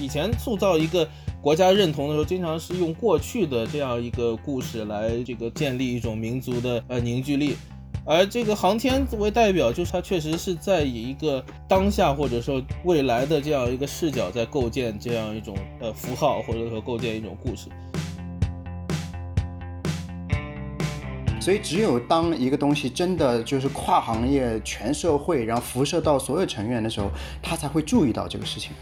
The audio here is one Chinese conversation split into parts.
以前塑造一个国家认同的时候，经常是用过去的这样一个故事来这个建立一种民族的呃凝聚力。而这个航天作为代表，就是它确实是在以一个当下或者说未来的这样一个视角，在构建这样一种呃符号，或者说构建一种故事。所以，只有当一个东西真的就是跨行业、全社会，然后辐射到所有成员的时候，他才会注意到这个事情。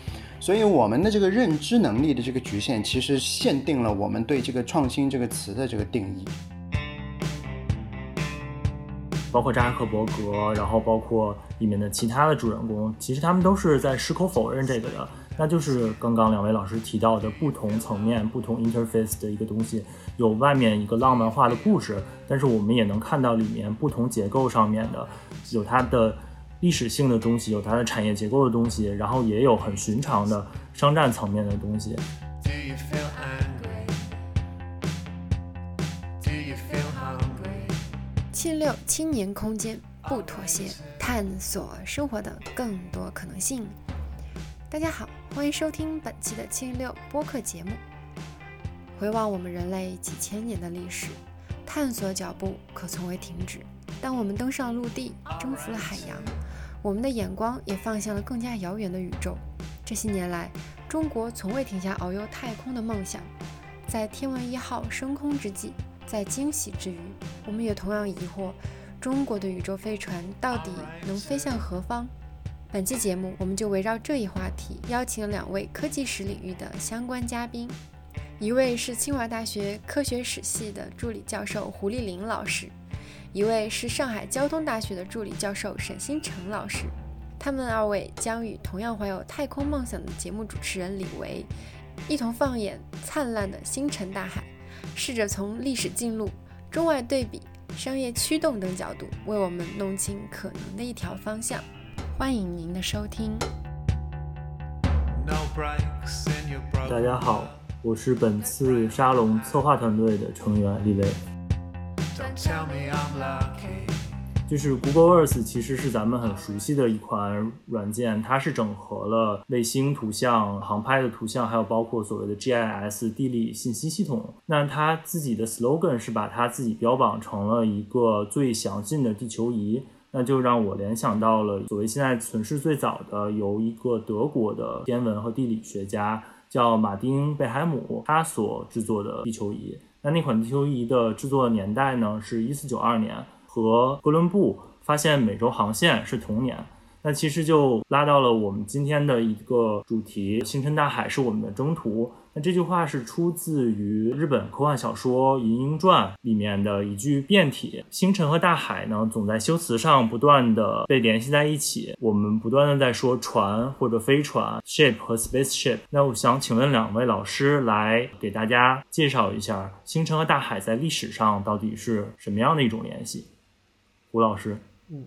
所以，我们的这个认知能力的这个局限，其实限定了我们对这个创新这个词的这个定义。包括扎克伯格，然后包括里面的其他的主人公，其实他们都是在矢口否认这个的。那就是刚刚两位老师提到的不同层面、不同 interface 的一个东西，有外面一个浪漫化的故事，但是我们也能看到里面不同结构上面的，有它的历史性的东西，有它的产业结构的东西，然后也有很寻常的商战层面的东西。七六青年空间不妥协，探索生活的更多可能性。大家好，欢迎收听本期的七六播客节目。回望我们人类几千年的历史，探索脚步可从未停止。当我们登上陆地，征服了海洋，我们的眼光也放向了更加遥远的宇宙。这些年来，中国从未停下遨游太空的梦想。在天文一号升空之际。在惊喜之余，我们也同样疑惑：中国的宇宙飞船到底能飞向何方？本期节目，我们就围绕这一话题，邀请了两位科技史领域的相关嘉宾，一位是清华大学科学史系的助理教授胡丽玲老师，一位是上海交通大学的助理教授沈星辰老师。他们二位将与同样怀有太空梦想的节目主持人李维，一同放眼灿烂的星辰大海。试着从历史进路、中外对比、商业驱动等角度，为我们弄清可能的一条方向。欢迎您的收听。大家好，我是本次沙龙策划团队的成员李薇。就是 Google Earth 其实是咱们很熟悉的一款软件，它是整合了卫星图像、航拍的图像，还有包括所谓的 GIS 地理信息系统。那它自己的 slogan 是把它自己标榜成了一个最详尽的地球仪，那就让我联想到了所谓现在存世最早的由一个德国的天文和地理学家叫马丁贝海姆他所制作的地球仪。那那款地球仪的制作年代呢是一四九二年。和哥伦布发现美洲航线是同年，那其实就拉到了我们今天的一个主题：星辰大海是我们的征途。那这句话是出自于日本科幻小说《银鹰传》里面的一句变体。星辰和大海呢，总在修辞上不断的被联系在一起。我们不断的在说船或者飞船 （ship） 和 spaceship。那我想请问两位老师来给大家介绍一下星辰和大海在历史上到底是什么样的一种联系。吴老师，嗯，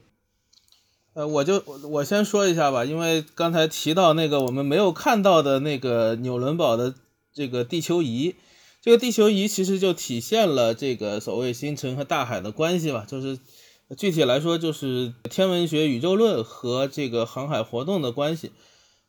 呃，我就我先说一下吧，因为刚才提到那个我们没有看到的那个纽伦堡的这个地球仪，这个地球仪其实就体现了这个所谓星辰和大海的关系吧，就是具体来说就是天文学宇宙论和这个航海活动的关系。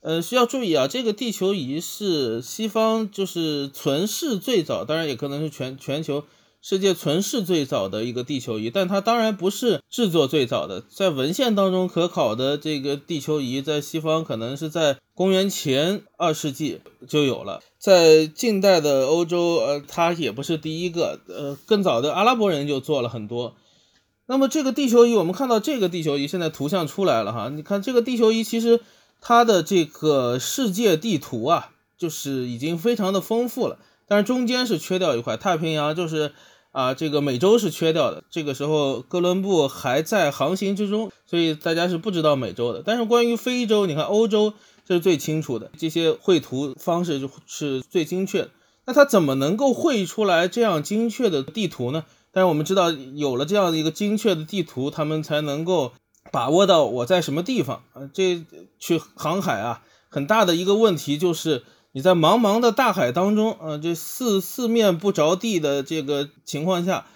呃，需要注意啊，这个地球仪是西方就是存世最早，当然也可能是全全球。世界存世最早的一个地球仪，但它当然不是制作最早的。在文献当中可考的这个地球仪，在西方可能是在公元前二世纪就有了。在近代的欧洲，呃，它也不是第一个，呃，更早的阿拉伯人就做了很多。那么这个地球仪，我们看到这个地球仪现在图像出来了哈，你看这个地球仪，其实它的这个世界地图啊，就是已经非常的丰富了，但是中间是缺掉一块太平洋，就是。啊，这个美洲是缺掉的。这个时候，哥伦布还在航行之中，所以大家是不知道美洲的。但是关于非洲，你看欧洲这是最清楚的，这些绘图方式就是最精确。那他怎么能够绘出来这样精确的地图呢？但是我们知道，有了这样的一个精确的地图，他们才能够把握到我在什么地方啊。这去航海啊，很大的一个问题就是。你在茫茫的大海当中，呃，这四四面不着地的这个情况下，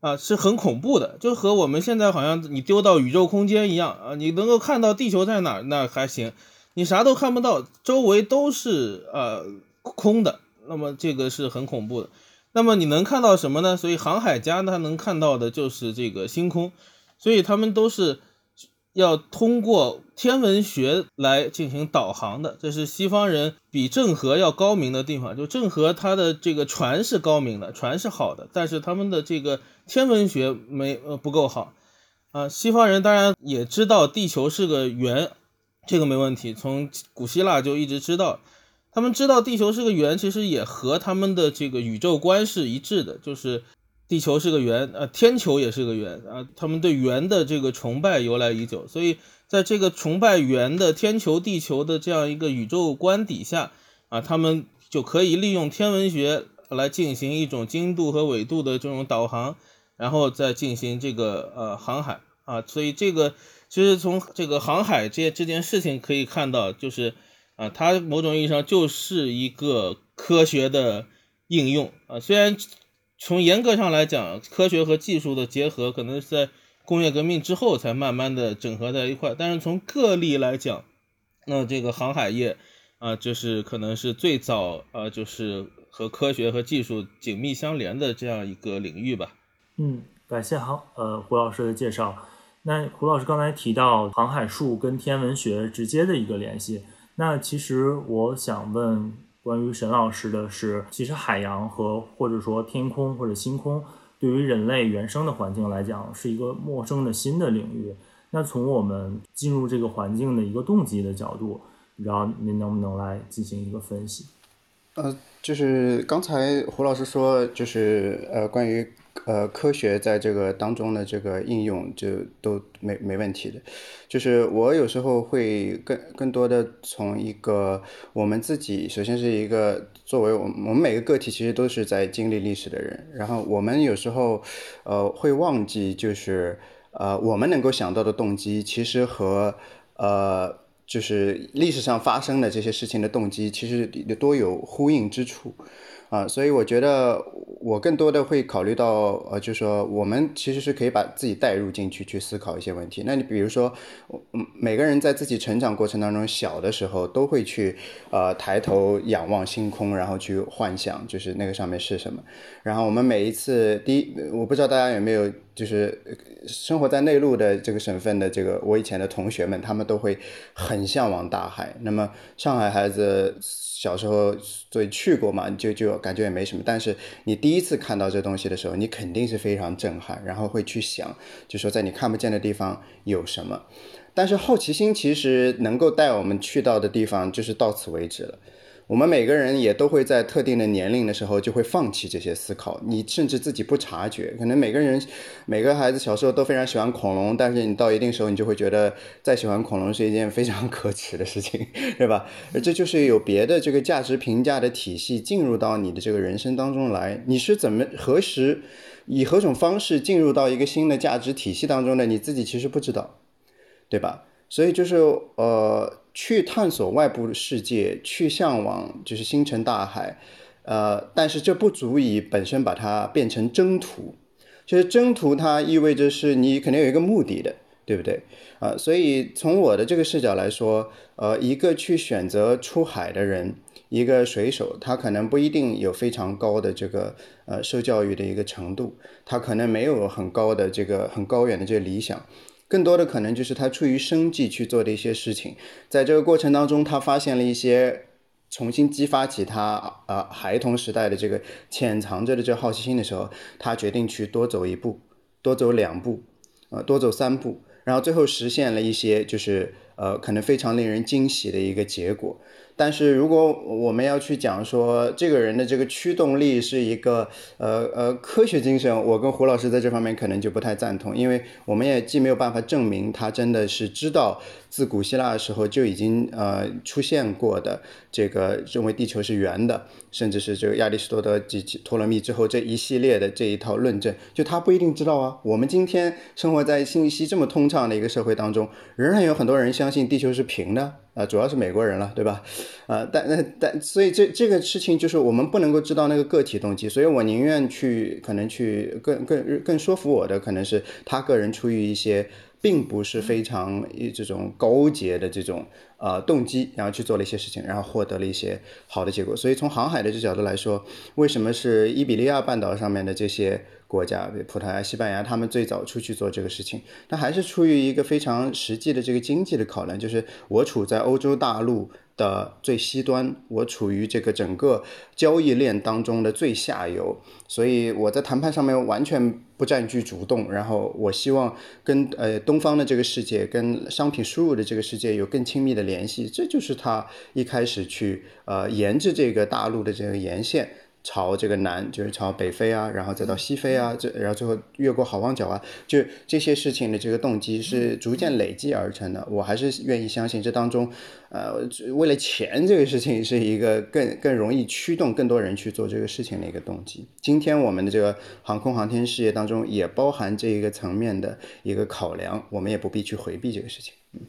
啊，是很恐怖的，就和我们现在好像你丢到宇宙空间一样啊，你能够看到地球在哪儿，那还行；你啥都看不到，周围都是呃空的，那么这个是很恐怖的。那么你能看到什么呢？所以航海家他能看到的就是这个星空，所以他们都是要通过天文学来进行导航的。这是西方人比郑和要高明的地方。就郑和他的这个船是高明的，船是好的，但是他们的这个天文学没呃不够好啊。西方人当然也知道地球是个圆，这个没问题，从古希腊就一直知道。他们知道地球是个圆，其实也和他们的这个宇宙观是一致的，就是地球是个圆，呃，天球也是个圆啊。他们对圆的这个崇拜由来已久，所以在这个崇拜圆的天球、地球的这样一个宇宙观底下啊，他们就可以利用天文学来进行一种经度和纬度的这种导航，然后再进行这个呃航海啊。所以这个其实从这个航海这这件事情可以看到，就是。啊，它某种意义上就是一个科学的应用啊。虽然从严格上来讲，科学和技术的结合可能是在工业革命之后才慢慢的整合在一块，但是从个例来讲，那这个航海业啊，就是可能是最早啊，就是和科学和技术紧密相连的这样一个领域吧。嗯，感谢好呃胡老师的介绍。那胡老师刚才提到航海术跟天文学直接的一个联系。那其实我想问关于沈老师的是，其实海洋和或者说天空或者星空，对于人类原生的环境来讲，是一个陌生的新的领域。那从我们进入这个环境的一个动机的角度，不知道您能不能来进行一个分析？呃，就是刚才胡老师说，就是呃关于。呃，科学在这个当中的这个应用就都没没问题的，就是我有时候会更更多的从一个我们自己，首先是一个作为我我们每个个体其实都是在经历历史的人，然后我们有时候呃会忘记，就是呃我们能够想到的动机，其实和呃就是历史上发生的这些事情的动机，其实多有呼应之处。啊，所以我觉得我更多的会考虑到，呃，就是说我们其实是可以把自己带入进去，去思考一些问题。那你比如说，嗯，每个人在自己成长过程当中，小的时候都会去，呃，抬头仰望星空，然后去幻想，就是那个上面是什么。然后我们每一次，第一，我不知道大家有没有，就是生活在内陆的这个省份的这个我以前的同学们，他们都会很向往大海。那么上海孩子。小时候所以去过嘛，就就感觉也没什么。但是你第一次看到这东西的时候，你肯定是非常震撼，然后会去想，就说在你看不见的地方有什么。但是好奇心其实能够带我们去到的地方，就是到此为止了。我们每个人也都会在特定的年龄的时候就会放弃这些思考，你甚至自己不察觉。可能每个人、每个孩子小时候都非常喜欢恐龙，但是你到一定时候，你就会觉得再喜欢恐龙是一件非常可耻的事情，对吧？这就是有别的这个价值评价的体系进入到你的这个人生当中来。你是怎么、何时、以何种方式进入到一个新的价值体系当中的？你自己其实不知道，对吧？所以就是呃。去探索外部世界，去向往就是星辰大海，呃，但是这不足以本身把它变成征途。就是征途，它意味着是你肯定有一个目的的，对不对？啊，所以从我的这个视角来说，呃，一个去选择出海的人，一个水手，他可能不一定有非常高的这个呃受教育的一个程度，他可能没有很高的这个很高远的这个理想。更多的可能就是他出于生计去做的一些事情，在这个过程当中，他发现了一些重新激发起他啊孩童时代的这个潜藏着的这好奇心的时候，他决定去多走一步，多走两步，呃，多走三步，然后最后实现了一些就是呃可能非常令人惊喜的一个结果。但是如果我们要去讲说这个人的这个驱动力是一个呃呃科学精神，我跟胡老师在这方面可能就不太赞同，因为我们也既没有办法证明他真的是知道自古希腊的时候就已经呃出现过的这个认为地球是圆的，甚至是这个亚里士多德及托勒密之后这一系列的这一套论证，就他不一定知道啊。我们今天生活在信息这么通畅的一个社会当中，仍然有很多人相信地球是平的。啊，主要是美国人了，对吧？啊，但那但所以这这个事情就是我们不能够知道那个个体动机，所以我宁愿去可能去更更更说服我的可能是他个人出于一些并不是非常这种勾结的这种呃动机，然后去做了一些事情，然后获得了一些好的结果。所以从航海的这角度来说，为什么是伊比利亚半岛上面的这些国家，葡萄牙、西班牙，他们最早出去做这个事情？那还是出于一个非常实际的这个经济的考量，就是我处在欧洲大陆。的最西端，我处于这个整个交易链当中的最下游，所以我在谈判上面完全不占据主动。然后我希望跟呃东方的这个世界，跟商品输入的这个世界有更亲密的联系。这就是他一开始去呃沿着这个大陆的这个沿线。朝这个南，就是朝北飞啊，然后再到西非啊，这然后最后越过好望角啊，就这些事情的这个动机是逐渐累积而成的。我还是愿意相信这当中，呃，为了钱这个事情是一个更更容易驱动更多人去做这个事情的一个动机。今天我们的这个航空航天事业当中也包含这一个层面的一个考量，我们也不必去回避这个事情。嗯，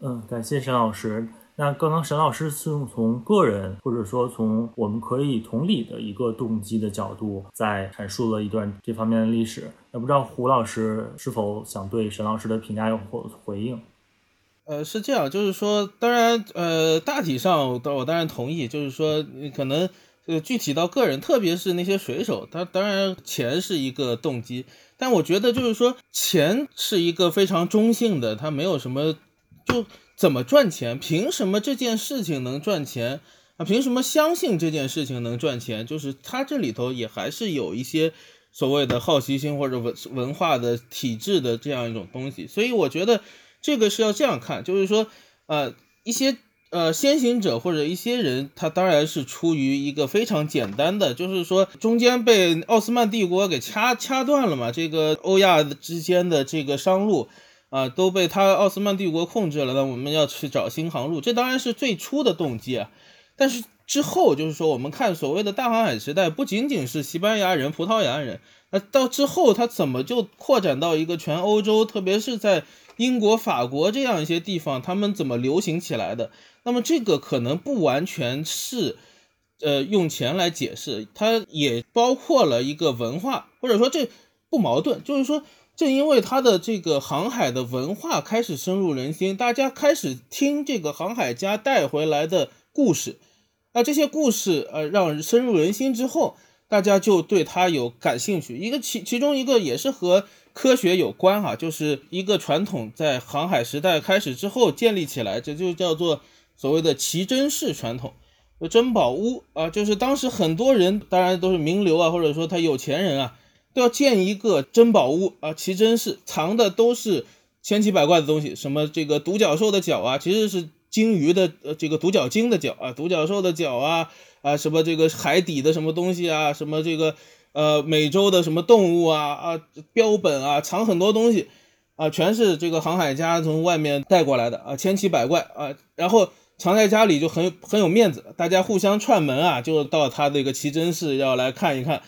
嗯，感谢沈老师。那刚刚沈老师是从个人或者说从我们可以同理的一个动机的角度，在阐述了一段这方面的历史。那不知道胡老师是否想对沈老师的评价有回回应？呃，是这样，就是说，当然，呃，大体上我我当然同意，就是说，可能呃具体到个人，特别是那些水手，他当然钱是一个动机，但我觉得就是说，钱是一个非常中性的，它没有什么就。怎么赚钱？凭什么这件事情能赚钱啊？凭什么相信这件事情能赚钱？就是它这里头也还是有一些所谓的好奇心或者文文化的体制的这样一种东西。所以我觉得这个是要这样看，就是说，呃，一些呃先行者或者一些人，他当然是出于一个非常简单的，就是说中间被奥斯曼帝国给掐掐断了嘛，这个欧亚之间的这个商路。啊，都被他奥斯曼帝国控制了，那我们要去找新航路，这当然是最初的动机啊。但是之后就是说，我们看所谓的大航海时代，不仅仅是西班牙人、葡萄牙人，那到之后他怎么就扩展到一个全欧洲，特别是在英国、法国这样一些地方，他们怎么流行起来的？那么这个可能不完全是，呃，用钱来解释，它也包括了一个文化，或者说这不矛盾，就是说。正因为他的这个航海的文化开始深入人心，大家开始听这个航海家带回来的故事，那这些故事呃让深入人心之后，大家就对他有感兴趣。一个其其中一个也是和科学有关哈，就是一个传统在航海时代开始之后建立起来，这就叫做所谓的奇珍式传统，珍宝屋啊，就是当时很多人当然都是名流啊，或者说他有钱人啊。都要建一个珍宝屋啊，奇珍室藏的都是千奇百怪的东西，什么这个独角兽的角啊，其实是鲸鱼的呃这个独角鲸的角啊，独角兽的角啊啊，什么这个海底的什么东西啊，什么这个呃美洲的什么动物啊啊标本啊，藏很多东西啊，全是这个航海家从外面带过来的啊，千奇百怪啊，然后藏在家里就很很有面子，大家互相串门啊，就到他这个奇珍室要来看一看。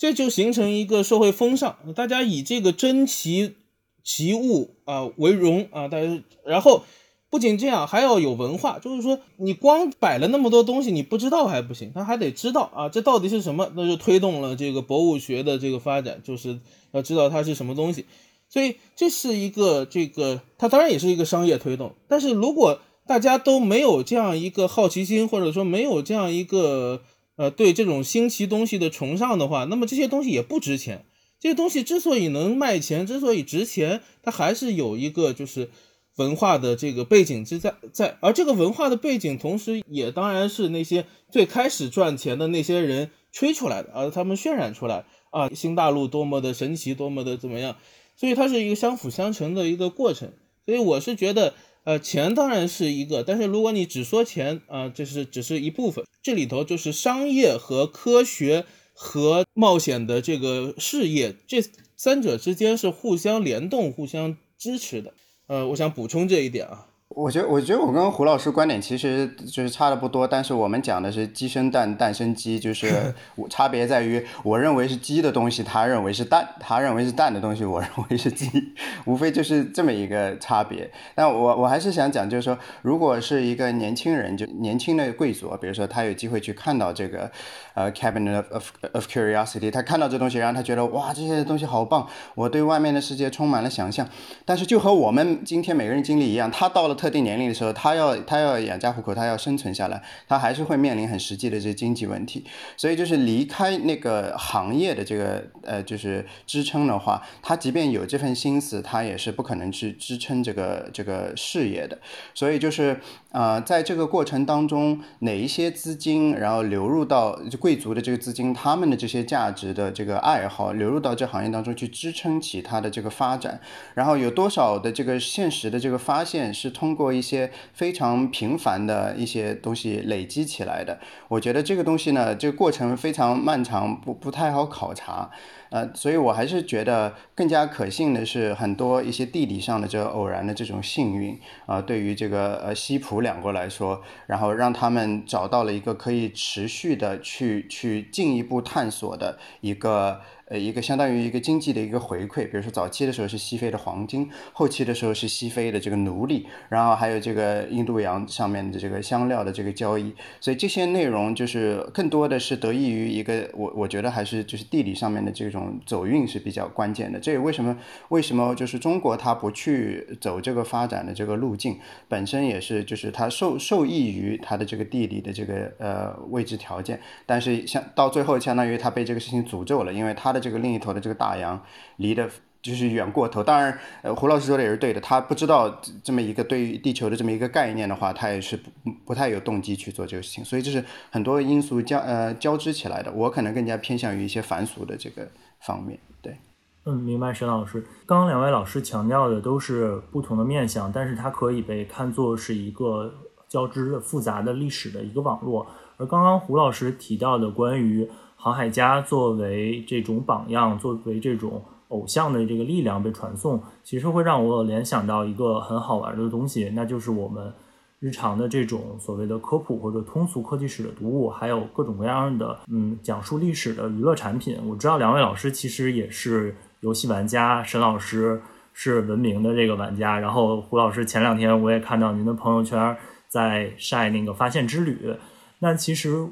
这就形成一个社会风尚，大家以这个珍奇奇物啊为荣啊，大家然后不仅这样，还要有文化，就是说你光摆了那么多东西，你不知道还不行，他还得知道啊，这到底是什么，那就推动了这个博物学的这个发展，就是要知道它是什么东西，所以这是一个这个，它当然也是一个商业推动，但是如果大家都没有这样一个好奇心，或者说没有这样一个。呃，对这种新奇东西的崇尚的话，那么这些东西也不值钱。这些东西之所以能卖钱，之所以值钱，它还是有一个就是文化的这个背景之在在。而这个文化的背景，同时也当然是那些最开始赚钱的那些人吹出来的，而他们渲染出来啊，新大陆多么的神奇，多么的怎么样。所以它是一个相辅相成的一个过程。所以我是觉得。呃，钱当然是一个，但是如果你只说钱啊，这是只是一部分，这里头就是商业和科学和冒险的这个事业，这三者之间是互相联动、互相支持的。呃，我想补充这一点啊。我觉得，我觉得我跟胡老师观点其实就是差的不多，但是我们讲的是鸡生蛋，蛋生鸡，就是 我差别在于，我认为是鸡的东西，他认为是蛋；他认为是蛋的东西，我认为是鸡，无非就是这么一个差别。但我我还是想讲，就是说，如果是一个年轻人，就年轻的贵族，比如说他有机会去看到这个呃 Cabinet of of Curiosity，他看到这东西，然后他觉得哇，这些东西好棒，我对外面的世界充满了想象。但是就和我们今天每个人经历一样，他到了特定年龄的时候，他要他要养家糊口，他要生存下来，他还是会面临很实际的这经济问题。所以就是离开那个行业的这个呃就是支撑的话，他即便有这份心思，他也是不可能去支撑这个这个事业的。所以就是呃在这个过程当中，哪一些资金然后流入到贵族的这个资金，他们的这些价值的这个爱好流入到这行业当中去支撑起它的这个发展，然后有多少的这个现实的这个发现是通通过一些非常平凡的一些东西累积起来的。我觉得这个东西呢，这个过程非常漫长，不不太好考察。呃，所以我还是觉得更加可信的是很多一些地理上的这个偶然的这种幸运啊，对于这个呃西普两国来说，然后让他们找到了一个可以持续的去去进一步探索的一个。呃，一个相当于一个经济的一个回馈，比如说早期的时候是西非的黄金，后期的时候是西非的这个奴隶，然后还有这个印度洋上面的这个香料的这个交易，所以这些内容就是更多的是得益于一个我我觉得还是就是地理上面的这种走运是比较关键的。这也为什么为什么就是中国它不去走这个发展的这个路径，本身也是就是它受受益于它的这个地理的这个呃位置条件，但是像到最后相当于它被这个事情诅咒了，因为它的。这个另一头的这个大洋离得就是远过头，当然，呃，胡老师说的也是对的。他不知道这么一个对于地球的这么一个概念的话，他也是不不太有动机去做这个事情。所以这是很多因素交呃交织起来的。我可能更加偏向于一些凡俗的这个方面。对，嗯，明白，沈老师。刚刚两位老师强调的都是不同的面向，但是它可以被看作是一个交织复杂的历史的一个网络。而刚刚胡老师提到的关于。航海家作为这种榜样，作为这种偶像的这个力量被传送，其实会让我联想到一个很好玩的东西，那就是我们日常的这种所谓的科普或者通俗科技史的读物，还有各种各样的嗯讲述历史的娱乐产品。我知道两位老师其实也是游戏玩家，沈老师是文明的这个玩家，然后胡老师前两天我也看到您的朋友圈在晒那个发现之旅，那其实。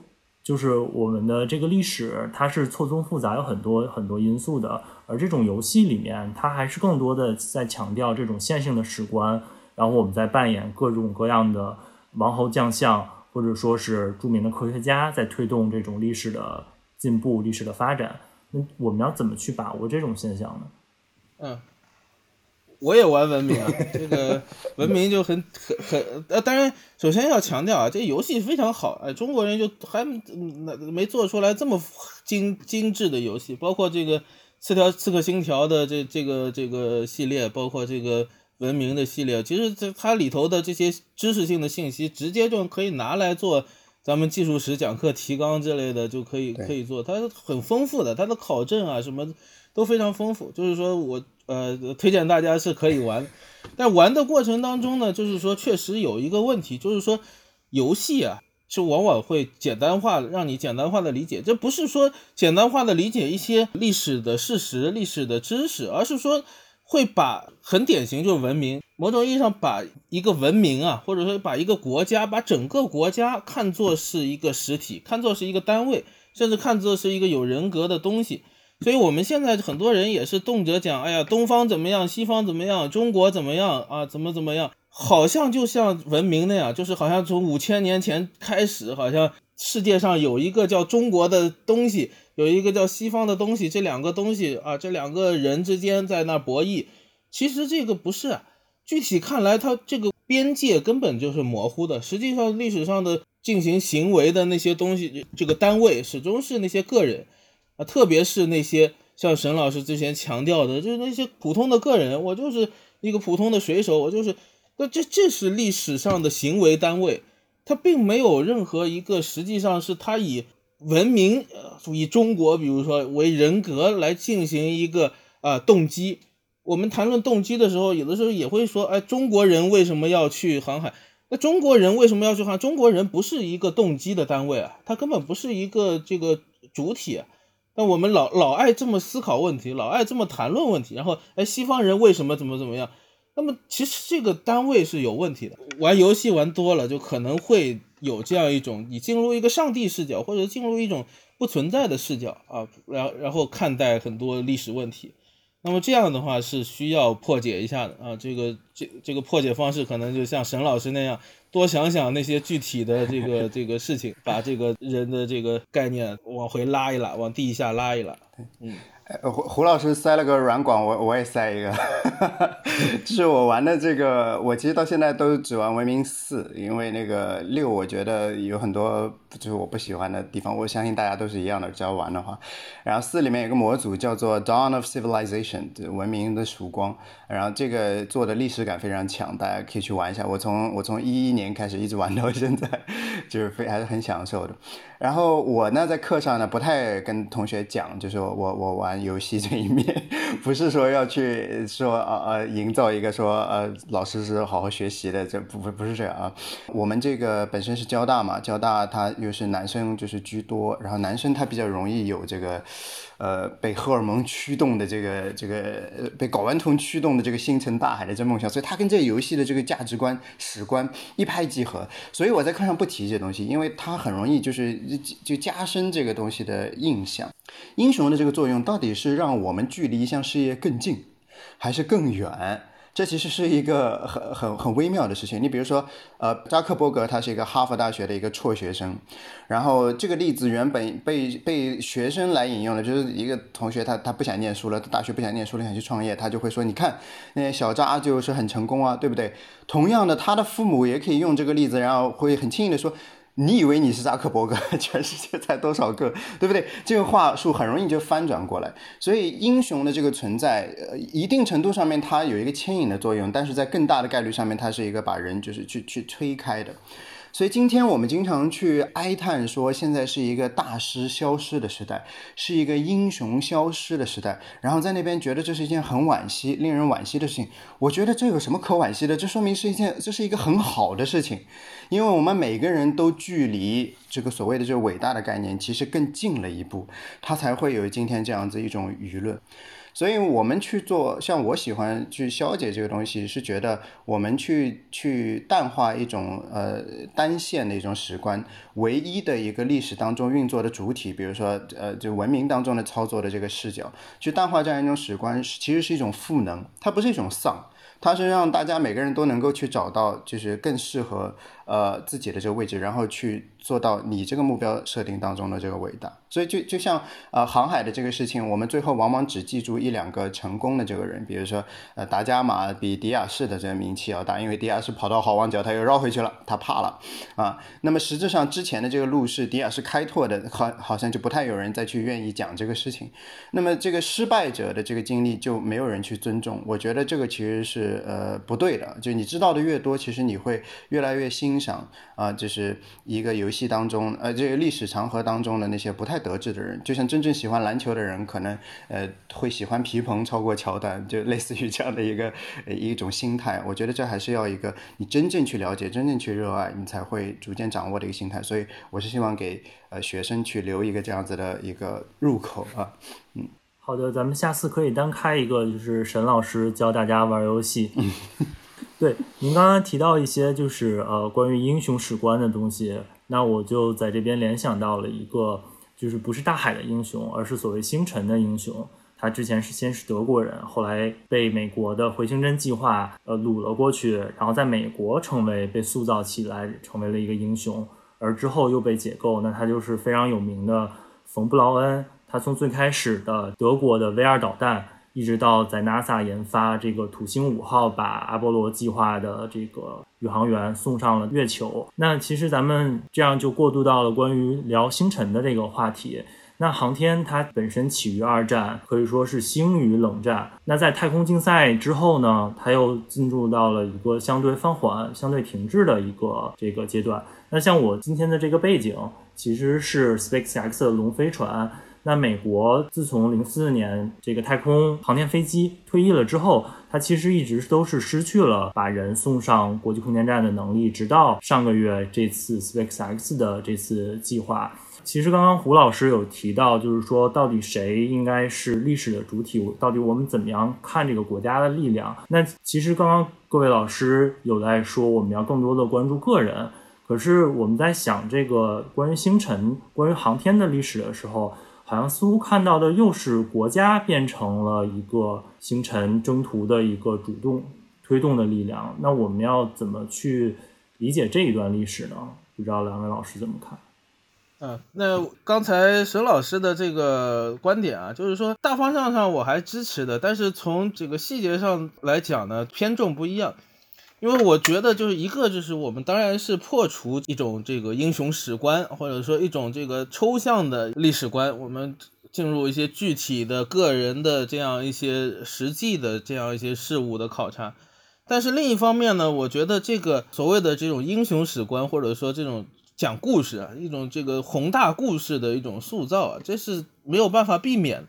就是我们的这个历史，它是错综复杂，有很多很多因素的。而这种游戏里面，它还是更多的在强调这种线性的史观，然后我们在扮演各种各样的王侯将相，或者说是著名的科学家，在推动这种历史的进步、历史的发展。那我们要怎么去把握这种现象呢？嗯。我也玩文明啊，这个文明就很很很呃，当然首先要强调啊，这游戏非常好，哎，中国人就还那没做出来这么精精致的游戏，包括这个刺条刺客信条的这这个这个系列，包括这个文明的系列，其实这它里头的这些知识性的信息，直接就可以拿来做咱们技术史讲课提纲之类的，就可以可以做，它很丰富的，它的考证啊什么都非常丰富，就是说我。呃，推荐大家是可以玩，但玩的过程当中呢，就是说确实有一个问题，就是说游戏啊是往往会简单化，让你简单化的理解。这不是说简单化的理解一些历史的事实、历史的知识，而是说会把很典型就是文明，某种意义上把一个文明啊，或者说把一个国家，把整个国家看作是一个实体，看作是一个单位，甚至看作是一个有人格的东西。所以，我们现在很多人也是动辄讲，哎呀，东方怎么样，西方怎么样，中国怎么样啊？怎么怎么样？好像就像文明那样，就是好像从五千年前开始，好像世界上有一个叫中国的东西，有一个叫西方的东西，这两个东西啊，这两个人之间在那博弈。其实这个不是，啊具体看来，它这个边界根本就是模糊的。实际上，历史上的进行行为的那些东西，这个单位始终是那些个人。啊，特别是那些像沈老师之前强调的，就是那些普通的个人，我就是一个普通的水手，我就是，那这这是历史上的行为单位，它并没有任何一个实际上是他以文明，呃，以中国比如说为人格来进行一个啊动机，我们谈论动机的时候，有的时候也会说，哎，中国人为什么要去航海？那中国人为什么要去航？中国人不是一个动机的单位啊，他根本不是一个这个主体。那我们老老爱这么思考问题，老爱这么谈论问题，然后，哎，西方人为什么怎么怎么样？那么其实这个单位是有问题的。玩游戏玩多了，就可能会有这样一种，你进入一个上帝视角，或者进入一种不存在的视角啊，然然后看待很多历史问题。那么这样的话是需要破解一下的啊。这个这这个破解方式可能就像沈老师那样，多想想那些具体的这个 这个事情，把这个人的这个概念往回拉一拉，往地下拉一拉。嗯。胡胡老师塞了个软管，我我也塞一个，就是我玩的这个，我其实到现在都只玩文明四，因为那个六我觉得有很多就是我不喜欢的地方，我相信大家都是一样的，只要玩的话。然后四里面有个模组叫做 Dawn of Civilization，文明的曙光，然后这个做的历史感非常强，大家可以去玩一下。我从我从一一年开始一直玩到现在，就是非还是很享受的。然后我呢，在课上呢，不太跟同学讲，就是我我玩游戏这一面，不是说要去说呃呃营造一个说呃老师是好好学习的，这不不不是这样啊。我们这个本身是交大嘛，交大它又是男生就是居多，然后男生他比较容易有这个。呃，被荷尔蒙驱动的这个这个，被睾丸酮驱动的这个星辰大海的这梦想，所以他跟这个游戏的这个价值观、史观一拍即合。所以我在课上不提这东西，因为它很容易就是就加深这个东西的印象。英雄的这个作用到底是让我们距离一项事业更近，还是更远？这其实是一个很很很微妙的事情。你比如说，呃，扎克伯格他是一个哈佛大学的一个辍学生，然后这个例子原本被被学生来引用的，就是一个同学他他不想念书了，大学不想念书了，想去创业，他就会说，你看那小扎就是很成功啊，对不对？同样的，他的父母也可以用这个例子，然后会很轻易的说。你以为你是扎克伯格？全世界才多少个，对不对？这个话术很容易就翻转过来。所以英雄的这个存在，呃，一定程度上面它有一个牵引的作用，但是在更大的概率上面，它是一个把人就是去去推开的。所以今天我们经常去哀叹说，现在是一个大师消失的时代，是一个英雄消失的时代。然后在那边觉得这是一件很惋惜、令人惋惜的事情。我觉得这有什么可惋惜的？这说明是一件，这是一个很好的事情，因为我们每个人都距离这个所谓的这个伟大的概念其实更近了一步，他才会有今天这样子一种舆论。所以，我们去做，像我喜欢去消解这个东西，是觉得我们去去淡化一种呃单线的一种史观，唯一的一个历史当中运作的主体，比如说呃就文明当中的操作的这个视角，去淡化这样一种史观，其实是一种赋能，它不是一种丧。它是让大家每个人都能够去找到，就是更适合呃自己的这个位置，然后去做到你这个目标设定当中的这个伟大。所以就就像呃航海的这个事情，我们最后往往只记住一两个成功的这个人，比如说呃达伽马比迪亚士的这个名气要大，因为迪亚士跑到好望角他又绕回去了，他怕了啊。那么实质上之前的这个路是迪亚士开拓的，好好像就不太有人再去愿意讲这个事情。那么这个失败者的这个经历就没有人去尊重，我觉得这个其实是。呃，不对的，就你知道的越多，其实你会越来越欣赏啊，就是一个游戏当中，呃，这个历史长河当中的那些不太得志的人，就像真正喜欢篮球的人，可能呃会喜欢皮蓬超过乔丹，就类似于这样的一个一种心态。我觉得这还是要一个你真正去了解、真正去热爱，你才会逐渐掌握的一个心态。所以我是希望给呃学生去留一个这样子的一个入口啊，嗯。好的，咱们下次可以单开一个，就是沈老师教大家玩游戏。对，您刚刚提到一些就是呃关于英雄史观的东西，那我就在这边联想到了一个，就是不是大海的英雄，而是所谓星辰的英雄。他之前是先是德国人，后来被美国的回形针计划呃掳了过去，然后在美国成为被塑造起来，成为了一个英雄，而之后又被解构，那他就是非常有名的冯布劳恩。他从最开始的德国的 V 二导弹，一直到在 NASA 研发这个土星五号，把阿波罗计划的这个宇航员送上了月球。那其实咱们这样就过渡到了关于聊星辰的这个话题。那航天它本身起于二战，可以说是兴于冷战。那在太空竞赛之后呢，它又进入到了一个相对放缓、相对停滞的一个这个阶段。那像我今天的这个背景，其实是 SpaceX 的龙飞船。那美国自从零四年这个太空航天飞机退役了之后，它其实一直都是失去了把人送上国际空间站的能力，直到上个月这次 SpaceX 的这次计划。其实刚刚胡老师有提到，就是说到底谁应该是历史的主体？到底我们怎么样看这个国家的力量？那其实刚刚各位老师有在说，我们要更多的关注个人。可是我们在想这个关于星辰、关于航天的历史的时候，好像似乎看到的又是国家变成了一个星辰征途的一个主动推动的力量。那我们要怎么去理解这一段历史呢？不知道两位老师怎么看？嗯，那刚才沈老师的这个观点啊，就是说大方向上我还支持的，但是从这个细节上来讲呢，偏重不一样。因为我觉得，就是一个就是我们当然是破除一种这个英雄史观，或者说一种这个抽象的历史观，我们进入一些具体的个人的这样一些实际的这样一些事物的考察。但是另一方面呢，我觉得这个所谓的这种英雄史观，或者说这种讲故事啊，一种这个宏大故事的一种塑造啊，这是没有办法避免。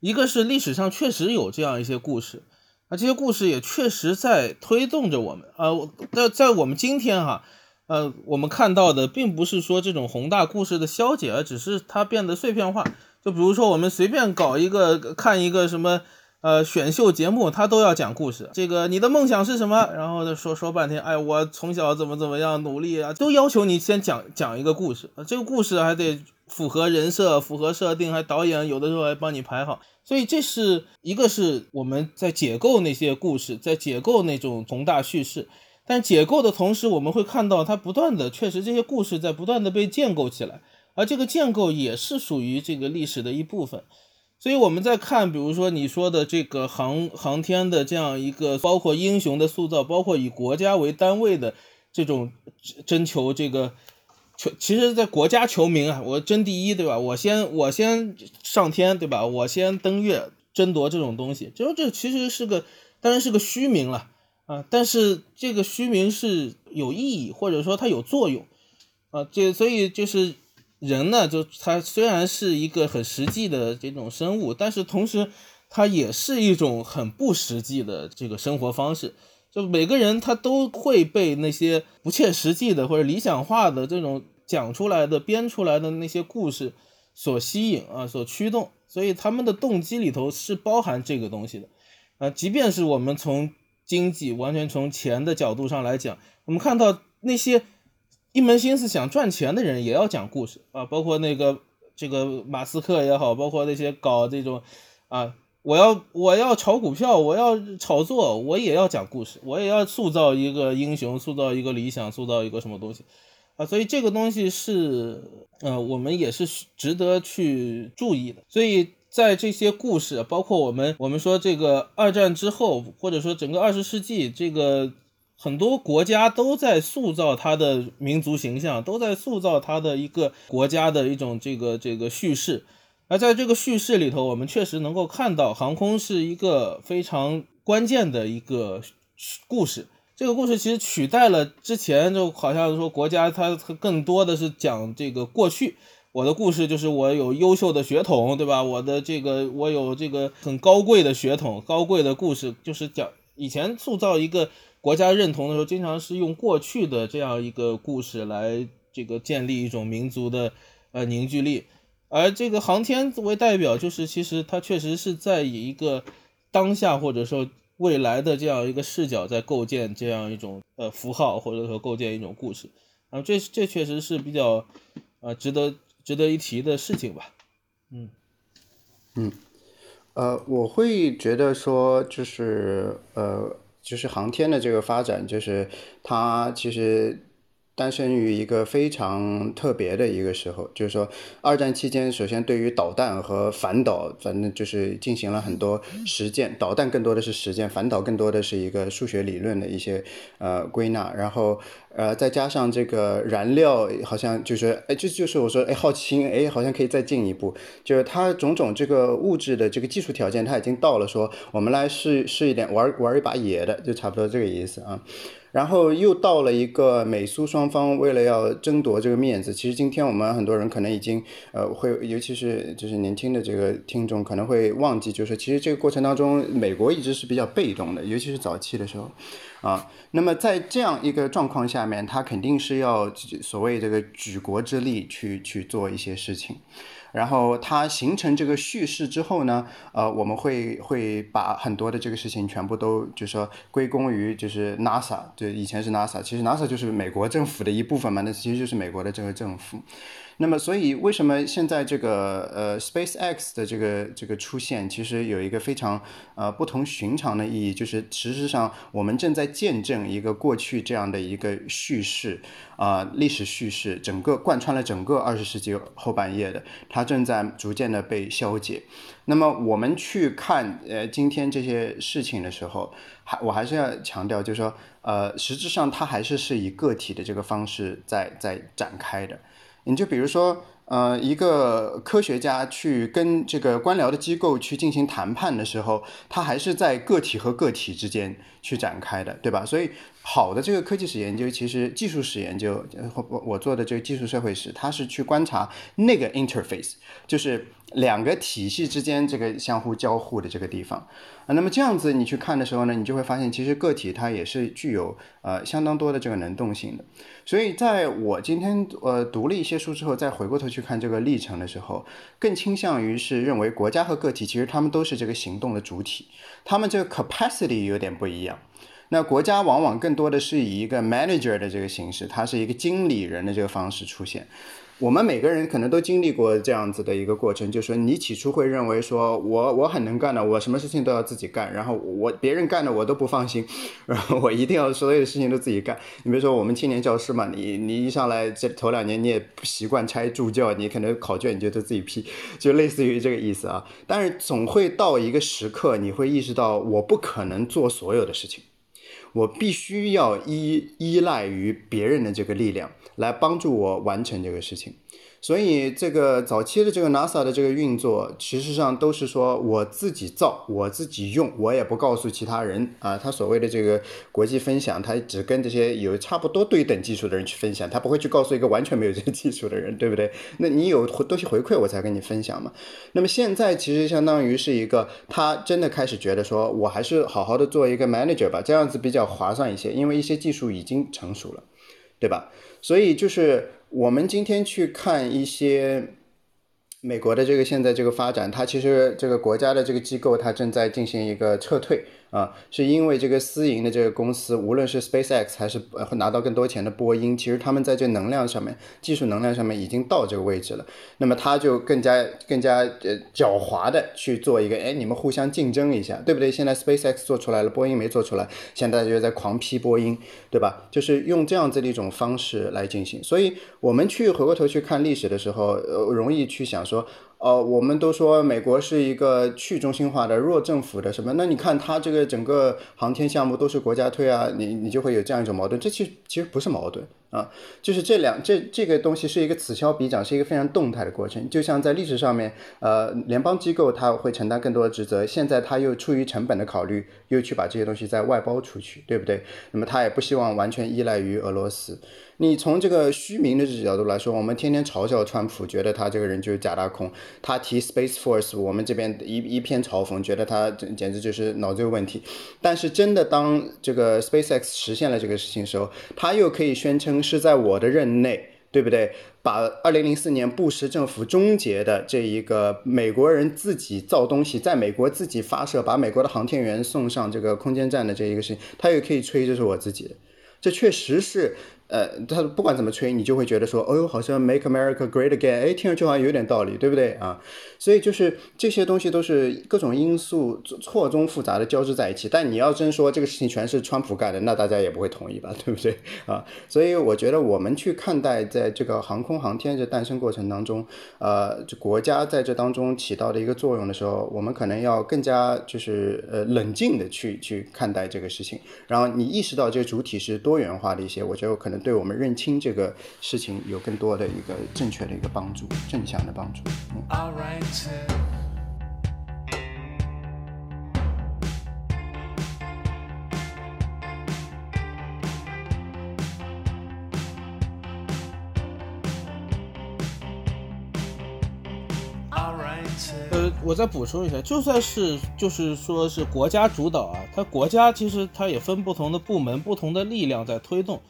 一个是历史上确实有这样一些故事。啊这些故事也确实在推动着我们啊，我在在我们今天哈，呃，我们看到的并不是说这种宏大故事的消解，而只是它变得碎片化。就比如说，我们随便搞一个看一个什么呃选秀节目，它都要讲故事。这个你的梦想是什么？然后说说半天，哎，我从小怎么怎么样努力啊，都要求你先讲讲一个故事啊，这个故事还得符合人设、符合设定，还导演有的时候还帮你排好。所以这是一个是我们在解构那些故事，在解构那种宏大叙事，但解构的同时，我们会看到它不断的，确实这些故事在不断的被建构起来，而这个建构也是属于这个历史的一部分。所以我们在看，比如说你说的这个航航天的这样一个，包括英雄的塑造，包括以国家为单位的这种征求这个。求其实，在国家求名啊，我争第一，对吧？我先我先上天，对吧？我先登月，争夺这种东西，就这其实是个，当然是个虚名了啊。但是这个虚名是有意义，或者说它有作用啊。这所以就是人呢，就他虽然是一个很实际的这种生物，但是同时它也是一种很不实际的这个生活方式。就每个人他都会被那些不切实际的或者理想化的这种讲出来的、编出来的那些故事所吸引啊，所驱动，所以他们的动机里头是包含这个东西的啊。即便是我们从经济完全从钱的角度上来讲，我们看到那些一门心思想赚钱的人也要讲故事啊，包括那个这个马斯克也好，包括那些搞这种啊。我要我要炒股票，我要炒作，我也要讲故事，我也要塑造一个英雄，塑造一个理想，塑造一个什么东西啊？所以这个东西是，呃，我们也是值得去注意的。所以在这些故事，包括我们我们说这个二战之后，或者说整个二十世纪，这个很多国家都在塑造它的民族形象，都在塑造它的一个国家的一种这个这个叙事。而在这个叙事里头，我们确实能够看到航空是一个非常关键的一个故事。这个故事其实取代了之前，就好像说国家它更多的是讲这个过去。我的故事就是我有优秀的血统，对吧？我的这个我有这个很高贵的血统，高贵的故事就是讲以前塑造一个国家认同的时候，经常是用过去的这样一个故事来这个建立一种民族的呃凝聚力。而这个航天为代表，就是其实它确实是在以一个当下或者说未来的这样一个视角，在构建这样一种呃符号，或者说构建一种故事。啊，这这确实是比较呃值得值得一提的事情吧。嗯嗯，呃，我会觉得说，就是呃，就是航天的这个发展，就是它其实。诞生于一个非常特别的一个时候，就是说，二战期间，首先对于导弹和反导，反正就是进行了很多实践。导弹更多的是实践，反导更多的是一个数学理论的一些呃归纳。然后呃，再加上这个燃料，好像就是哎，这就是我说哎，好奇心哎，好像可以再进一步，就是它种种这个物质的这个技术条件，它已经到了说我们来试试一点，玩玩一把野的，就差不多这个意思啊。然后又到了一个美苏双方为了要争夺这个面子，其实今天我们很多人可能已经呃会，尤其是就是年轻的这个听众可能会忘记，就是其实这个过程当中，美国一直是比较被动的，尤其是早期的时候，啊，那么在这样一个状况下面，他肯定是要所谓这个举国之力去去做一些事情。然后它形成这个叙事之后呢，呃，我们会会把很多的这个事情全部都就说归功于就是 NASA，就以前是 NASA，其实 NASA 就是美国政府的一部分嘛，那其实就是美国的这个政府。那么，所以为什么现在这个呃 SpaceX 的这个这个出现，其实有一个非常呃不同寻常的意义，就是事实上我们正在见证一个过去这样的一个叙事啊历史叙事，整个贯穿了整个二十世纪后半叶的，它正在逐渐的被消解。那么我们去看呃今天这些事情的时候，还我还是要强调，就是说呃实质上它还是是以个体的这个方式在在展开的。你就比如说，呃，一个科学家去跟这个官僚的机构去进行谈判的时候，他还是在个体和个体之间去展开的，对吧？所以，好的这个科技史研究，其实技术史研究，我我做的这个技术社会史，它是去观察那个 interface，就是两个体系之间这个相互交互的这个地方。啊，那么这样子你去看的时候呢，你就会发现，其实个体它也是具有呃相当多的这个能动性的。所以，在我今天呃读了一些书之后，再回过头去看这个历程的时候，更倾向于是认为国家和个体其实他们都是这个行动的主体，他们这个 capacity 有点不一样。那国家往往更多的是以一个 manager 的这个形式，它是一个经理人的这个方式出现。我们每个人可能都经历过这样子的一个过程，就是说你起初会认为说我我很能干的，我什么事情都要自己干，然后我别人干的我都不放心，然后我一定要所有的事情都自己干。你比如说我们青年教师嘛，你你一上来这头两年你也不习惯拆助教，你可能考卷你就都自己批，就类似于这个意思啊。但是总会到一个时刻，你会意识到我不可能做所有的事情，我必须要依依赖于别人的这个力量。来帮助我完成这个事情，所以这个早期的这个 NASA 的这个运作，其实上都是说我自己造，我自己用，我也不告诉其他人啊。他所谓的这个国际分享，他只跟这些有差不多对等技术的人去分享，他不会去告诉一个完全没有这个技术的人，对不对？那你有东西回馈，我才跟你分享嘛。那么现在其实相当于是一个，他真的开始觉得说，我还是好好的做一个 manager 吧，这样子比较划算一些，因为一些技术已经成熟了，对吧？所以就是我们今天去看一些美国的这个现在这个发展，它其实这个国家的这个机构它正在进行一个撤退。啊，是因为这个私营的这个公司，无论是 SpaceX 还是会拿到更多钱的波音，其实他们在这能量上面、技术能量上面已经到这个位置了。那么他就更加、更加呃狡猾的去做一个，哎，你们互相竞争一下，对不对？现在 SpaceX 做出来了，波音没做出来，现在大家就在狂批波音，对吧？就是用这样子的一种方式来进行。所以我们去回过头去看历史的时候，呃，容易去想说。哦，我们都说美国是一个去中心化的弱政府的什么？那你看它这个整个航天项目都是国家推啊，你你就会有这样一种矛盾。这其实其实不是矛盾啊，就是这两这这个东西是一个此消彼长，是一个非常动态的过程。就像在历史上面，呃，联邦机构它会承担更多的职责，现在它又出于成本的考虑，又去把这些东西再外包出去，对不对？那么它也不希望完全依赖于俄罗斯。你从这个虚名的这角度来说，我们天天嘲笑川普，觉得他这个人就是假大空。他提 Space Force，我们这边一一片嘲讽，觉得他简直就是脑子有问题。但是真的当这个 SpaceX 实现了这个事情的时候，他又可以宣称是在我的任内，对不对？把2004年布什政府终结的这一个美国人自己造东西，在美国自己发射，把美国的航天员送上这个空间站的这一个事情，他又可以吹这是我自己的。这确实是。呃，他不管怎么吹，你就会觉得说，哦呦，好像 Make America Great Again，哎，听上去好像有点道理，对不对啊？所以就是这些东西都是各种因素错综复杂的交织在一起。但你要真说这个事情全是川普干的，那大家也不会同意吧，对不对啊？所以我觉得我们去看待在这个航空航天这诞生过程当中，呃，这国家在这当中起到的一个作用的时候，我们可能要更加就是呃冷静的去去看待这个事情。然后你意识到这个主体是多元化的一些，我觉得可能。对我们认清这个事情有更多的一个正确的一个帮助，正向的帮助 all right。呃我再补充一下就算是就是说是国家主导啊它国家其实它也分不同的部门不同的力量在推动。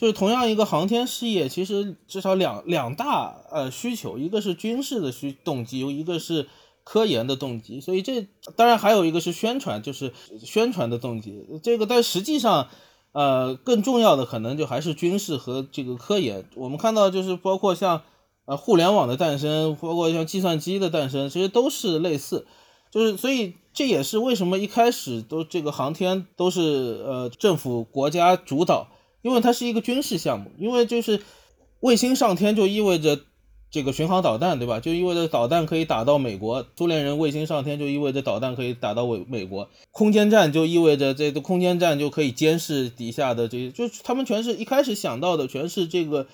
就是同样一个航天事业，其实至少两两大呃需求，一个是军事的需动机，一个是科研的动机。所以这当然还有一个是宣传，就是宣传的动机。这个但实际上，呃，更重要的可能就还是军事和这个科研。我们看到就是包括像呃互联网的诞生，包括像计算机的诞生，其实都是类似。就是所以这也是为什么一开始都这个航天都是呃政府国家主导。因为它是一个军事项目，因为就是卫星上天就意味着这个巡航导弹，对吧？就意味着导弹可以打到美国，苏联人卫星上天就意味着导弹可以打到美美国，空间站就意味着这个空间站就可以监视底下的这些，就他们全是一开始想到的全是这个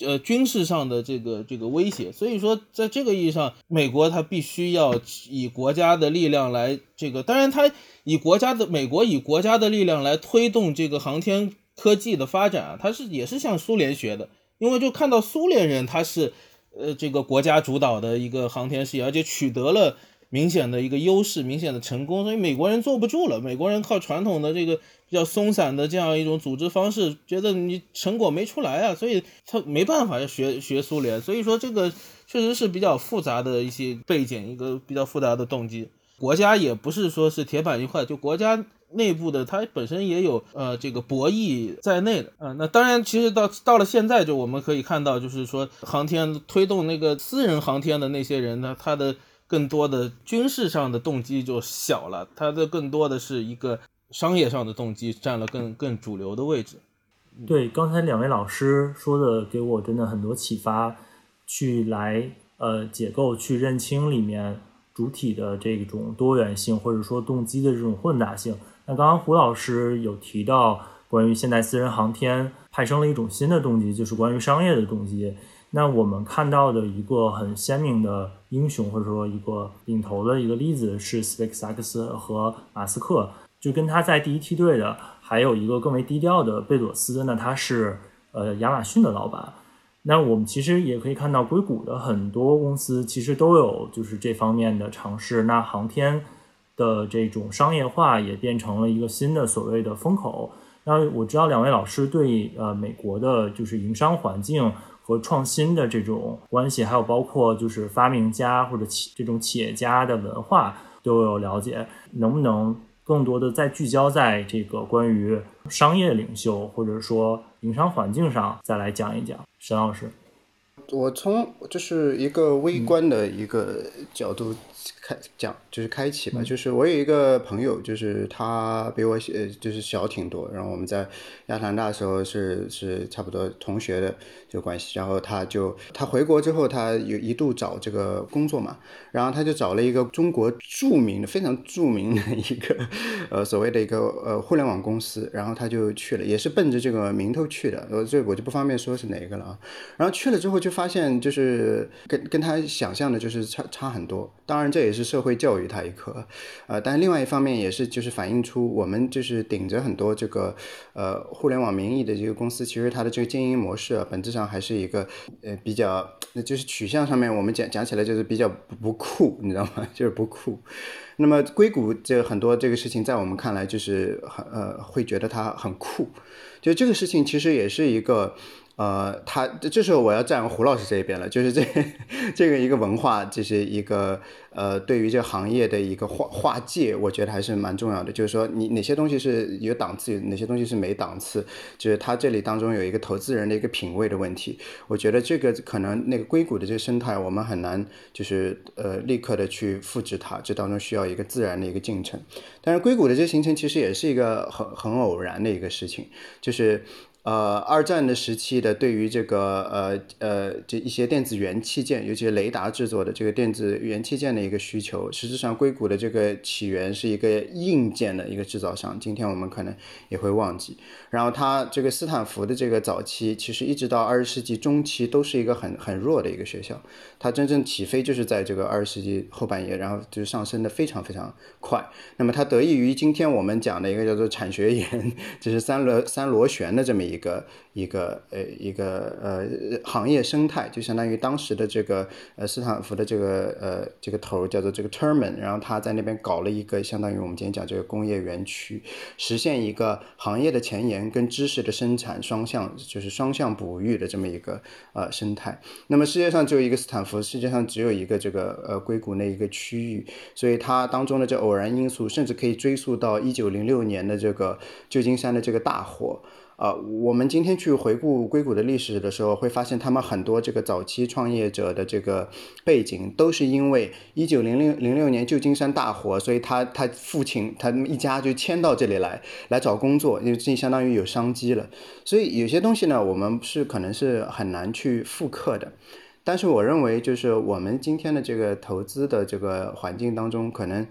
呃军事上的这个这个威胁，所以说在这个意义上，美国它必须要以国家的力量来这个，当然它以国家的美国以国家的力量来推动这个航天。科技的发展啊，它是也是向苏联学的，因为就看到苏联人他是呃这个国家主导的一个航天事业，而且取得了明显的一个优势，明显的成功，所以美国人坐不住了。美国人靠传统的这个比较松散的这样一种组织方式，觉得你成果没出来啊，所以他 没办法要学学苏联。所以说这个确实是比较复杂的一些背景，一个比较复杂的动机。国家也不是说是铁板一块，就国家。内部的它本身也有呃这个博弈在内的啊，那当然其实到到了现在就我们可以看到，就是说航天推动那个私人航天的那些人呢，他的更多的军事上的动机就小了，他的更多的是一个商业上的动机占了更更主流的位置。对，刚才两位老师说的给我真的很多启发，去来呃解构去认清里面主体的这种多元性，或者说动机的这种混杂性。那刚刚胡老师有提到关于现代私人航天派生了一种新的动机，就是关于商业的动机。那我们看到的一个很鲜明的英雄，或者说一个领头的一个例子是 SpaceX 和马斯克。就跟他在第一梯队的还有一个更为低调的贝佐斯，那他是呃亚马逊的老板。那我们其实也可以看到硅谷的很多公司其实都有就是这方面的尝试。那航天。的这种商业化也变成了一个新的所谓的风口。那我知道两位老师对呃美国的就是营商环境和创新的这种关系，还有包括就是发明家或者企这种企业家的文化都有了解。能不能更多的再聚焦在这个关于商业领袖或者说营商环境上再来讲一讲？沈老师，我从就是一个微观的一个角度。开讲就是开启吧，就是我有一个朋友，就是他比我呃就是小挺多，然后我们在亚特兰大的时候是是差不多同学的这个关系，然后他就他回国之后，他有一度找这个工作嘛，然后他就找了一个中国著名的非常著名的一个呃所谓的一个呃互联网公司，然后他就去了，也是奔着这个名头去的，呃这我就不方便说是哪一个了啊，然后去了之后就发现就是跟跟他想象的就是差差很多，当然。这也是社会教育他一课，呃，但另外一方面也是就是反映出我们就是顶着很多这个呃互联网名义的这个公司，其实它的这个经营模式本质上还是一个呃比较，那就是取向上面我们讲讲起来就是比较不酷，你知道吗？就是不酷。那么硅谷这很多这个事情在我们看来就是很呃会觉得它很酷，就这个事情其实也是一个。呃，他这时候我要站胡老师这一边了，就是这 这个一个文化，这是一个呃，对于这个行业的一个划划界，我觉得还是蛮重要的。就是说，你哪些东西是有档次，哪些东西是没档次，就是他这里当中有一个投资人的一个品味的问题。我觉得这个可能那个硅谷的这个生态，我们很难就是呃立刻的去复制它，这当中需要一个自然的一个进程。但是硅谷的这个形成其实也是一个很很偶然的一个事情，就是。呃，二战的时期的对于这个呃呃这一些电子元器件，尤其是雷达制作的这个电子元器件的一个需求，实质上硅谷的这个起源是一个硬件的一个制造商。今天我们可能也会忘记。然后它这个斯坦福的这个早期，其实一直到二十世纪中期都是一个很很弱的一个学校。它真正起飞就是在这个二十世纪后半叶，然后就上升的非常非常快。那么它得益于今天我们讲的一个叫做产学研，就是三螺三螺旋的这么一。一个一个呃一个呃行业生态，就相当于当时的这个呃斯坦福的这个呃这个头叫做这个 Terman，然后他在那边搞了一个相当于我们今天讲这个工业园区，实现一个行业的前沿跟知识的生产双向，就是双向哺育的这么一个呃生态。那么世界上只有一个斯坦福，世界上只有一个这个呃硅谷那一个区域，所以它当中的这偶然因素，甚至可以追溯到一九零六年的这个旧金山的这个大火。啊，我们今天去回顾硅谷的历史的时候，会发现他们很多这个早期创业者的这个背景，都是因为一九零零零六年旧金山大火，所以他他父亲他们一家就迁到这里来来找工作，因为这相当于有商机了。所以有些东西呢，我们是可能是很难去复刻的。但是我认为，就是我们今天的这个投资的这个环境当中，可能，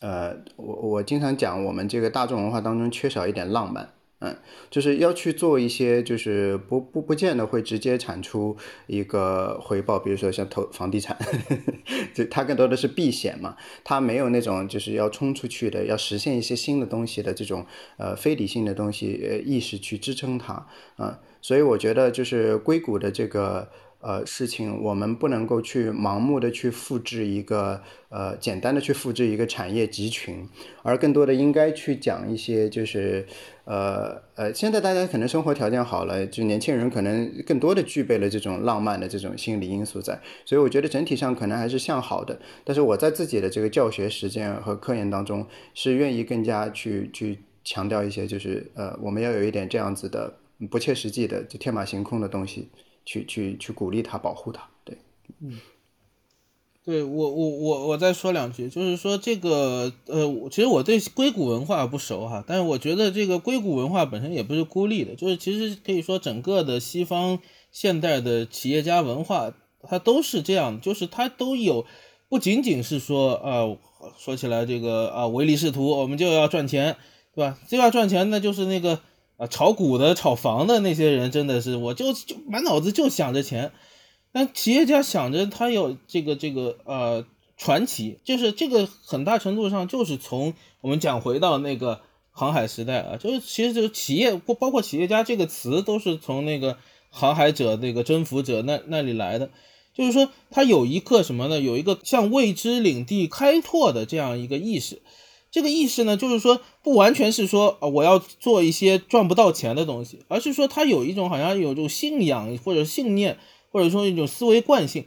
呃，我我经常讲，我们这个大众文化当中缺少一点浪漫。嗯，就是要去做一些，就是不不不见得会直接产出一个回报，比如说像投房地产，就它更多的是避险嘛，它没有那种就是要冲出去的，要实现一些新的东西的这种呃非理性的东西呃意识去支撑它嗯，所以我觉得就是硅谷的这个。呃，事情我们不能够去盲目的去复制一个呃简单的去复制一个产业集群，而更多的应该去讲一些就是呃呃，现在大家可能生活条件好了，就年轻人可能更多的具备了这种浪漫的这种心理因素在，所以我觉得整体上可能还是向好的。但是我在自己的这个教学实践和科研当中，是愿意更加去去强调一些，就是呃，我们要有一点这样子的不切实际的就天马行空的东西。去去去鼓励他，保护他，对，嗯，对我我我我再说两句，就是说这个呃，其实我对硅谷文化不熟哈，但是我觉得这个硅谷文化本身也不是孤立的，就是其实可以说整个的西方现代的企业家文化，它都是这样，就是它都有，不仅仅是说啊，说起来这个啊唯利是图，我们就要赚钱，对吧？就要赚钱，那就是那个。啊，炒股的、炒房的那些人真的是，我就就满脑子就想着钱。但企业家想着他有这个这个呃传奇，就是这个很大程度上就是从我们讲回到那个航海时代啊，就是其实就是企业不包括企业家这个词都是从那个航海者那个征服者那那里来的，就是说他有一个什么呢？有一个向未知领地开拓的这样一个意识。这个意识呢，就是说不完全是说啊，我要做一些赚不到钱的东西，而是说他有一种好像有一种信仰或者信念，或者说一种思维惯性，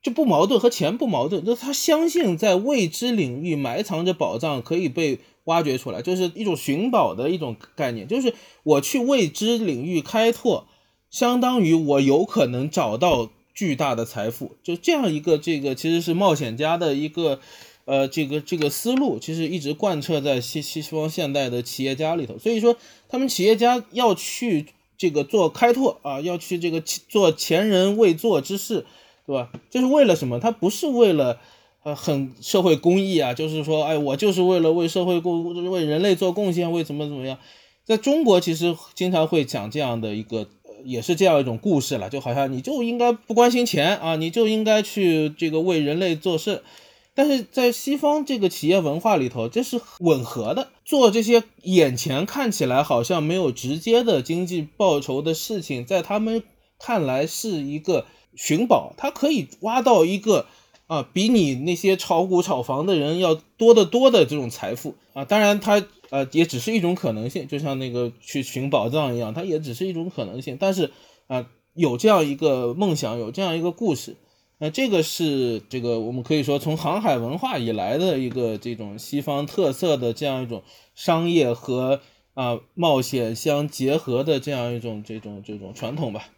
就不矛盾和钱不矛盾，就是他相信在未知领域埋藏着宝藏可以被挖掘出来，就是一种寻宝的一种概念，就是我去未知领域开拓，相当于我有可能找到巨大的财富，就这样一个这个其实是冒险家的一个。呃，这个这个思路其实一直贯彻在西西方现代的企业家里头，所以说他们企业家要去这个做开拓啊，要去这个做前人未做之事，对吧？这是为了什么？他不是为了呃很社会公益啊，就是说，哎，我就是为了为社会贡为人类做贡献，为怎么怎么样？在中国其实经常会讲这样的一个，也是这样一种故事了，就好像你就应该不关心钱啊，你就应该去这个为人类做事。但是在西方这个企业文化里头，这是吻合的。做这些眼前看起来好像没有直接的经济报酬的事情，在他们看来是一个寻宝，他可以挖到一个啊，比你那些炒股炒房的人要多得多的这种财富啊。当然，它呃也只是一种可能性，就像那个去寻宝藏一样，它也只是一种可能性。但是啊，有这样一个梦想，有这样一个故事。那这个是这个我们可以说从航海文化以来的一个这种西方特色的这样一种商业和啊冒险相结合的这样一种这种这种传统吧。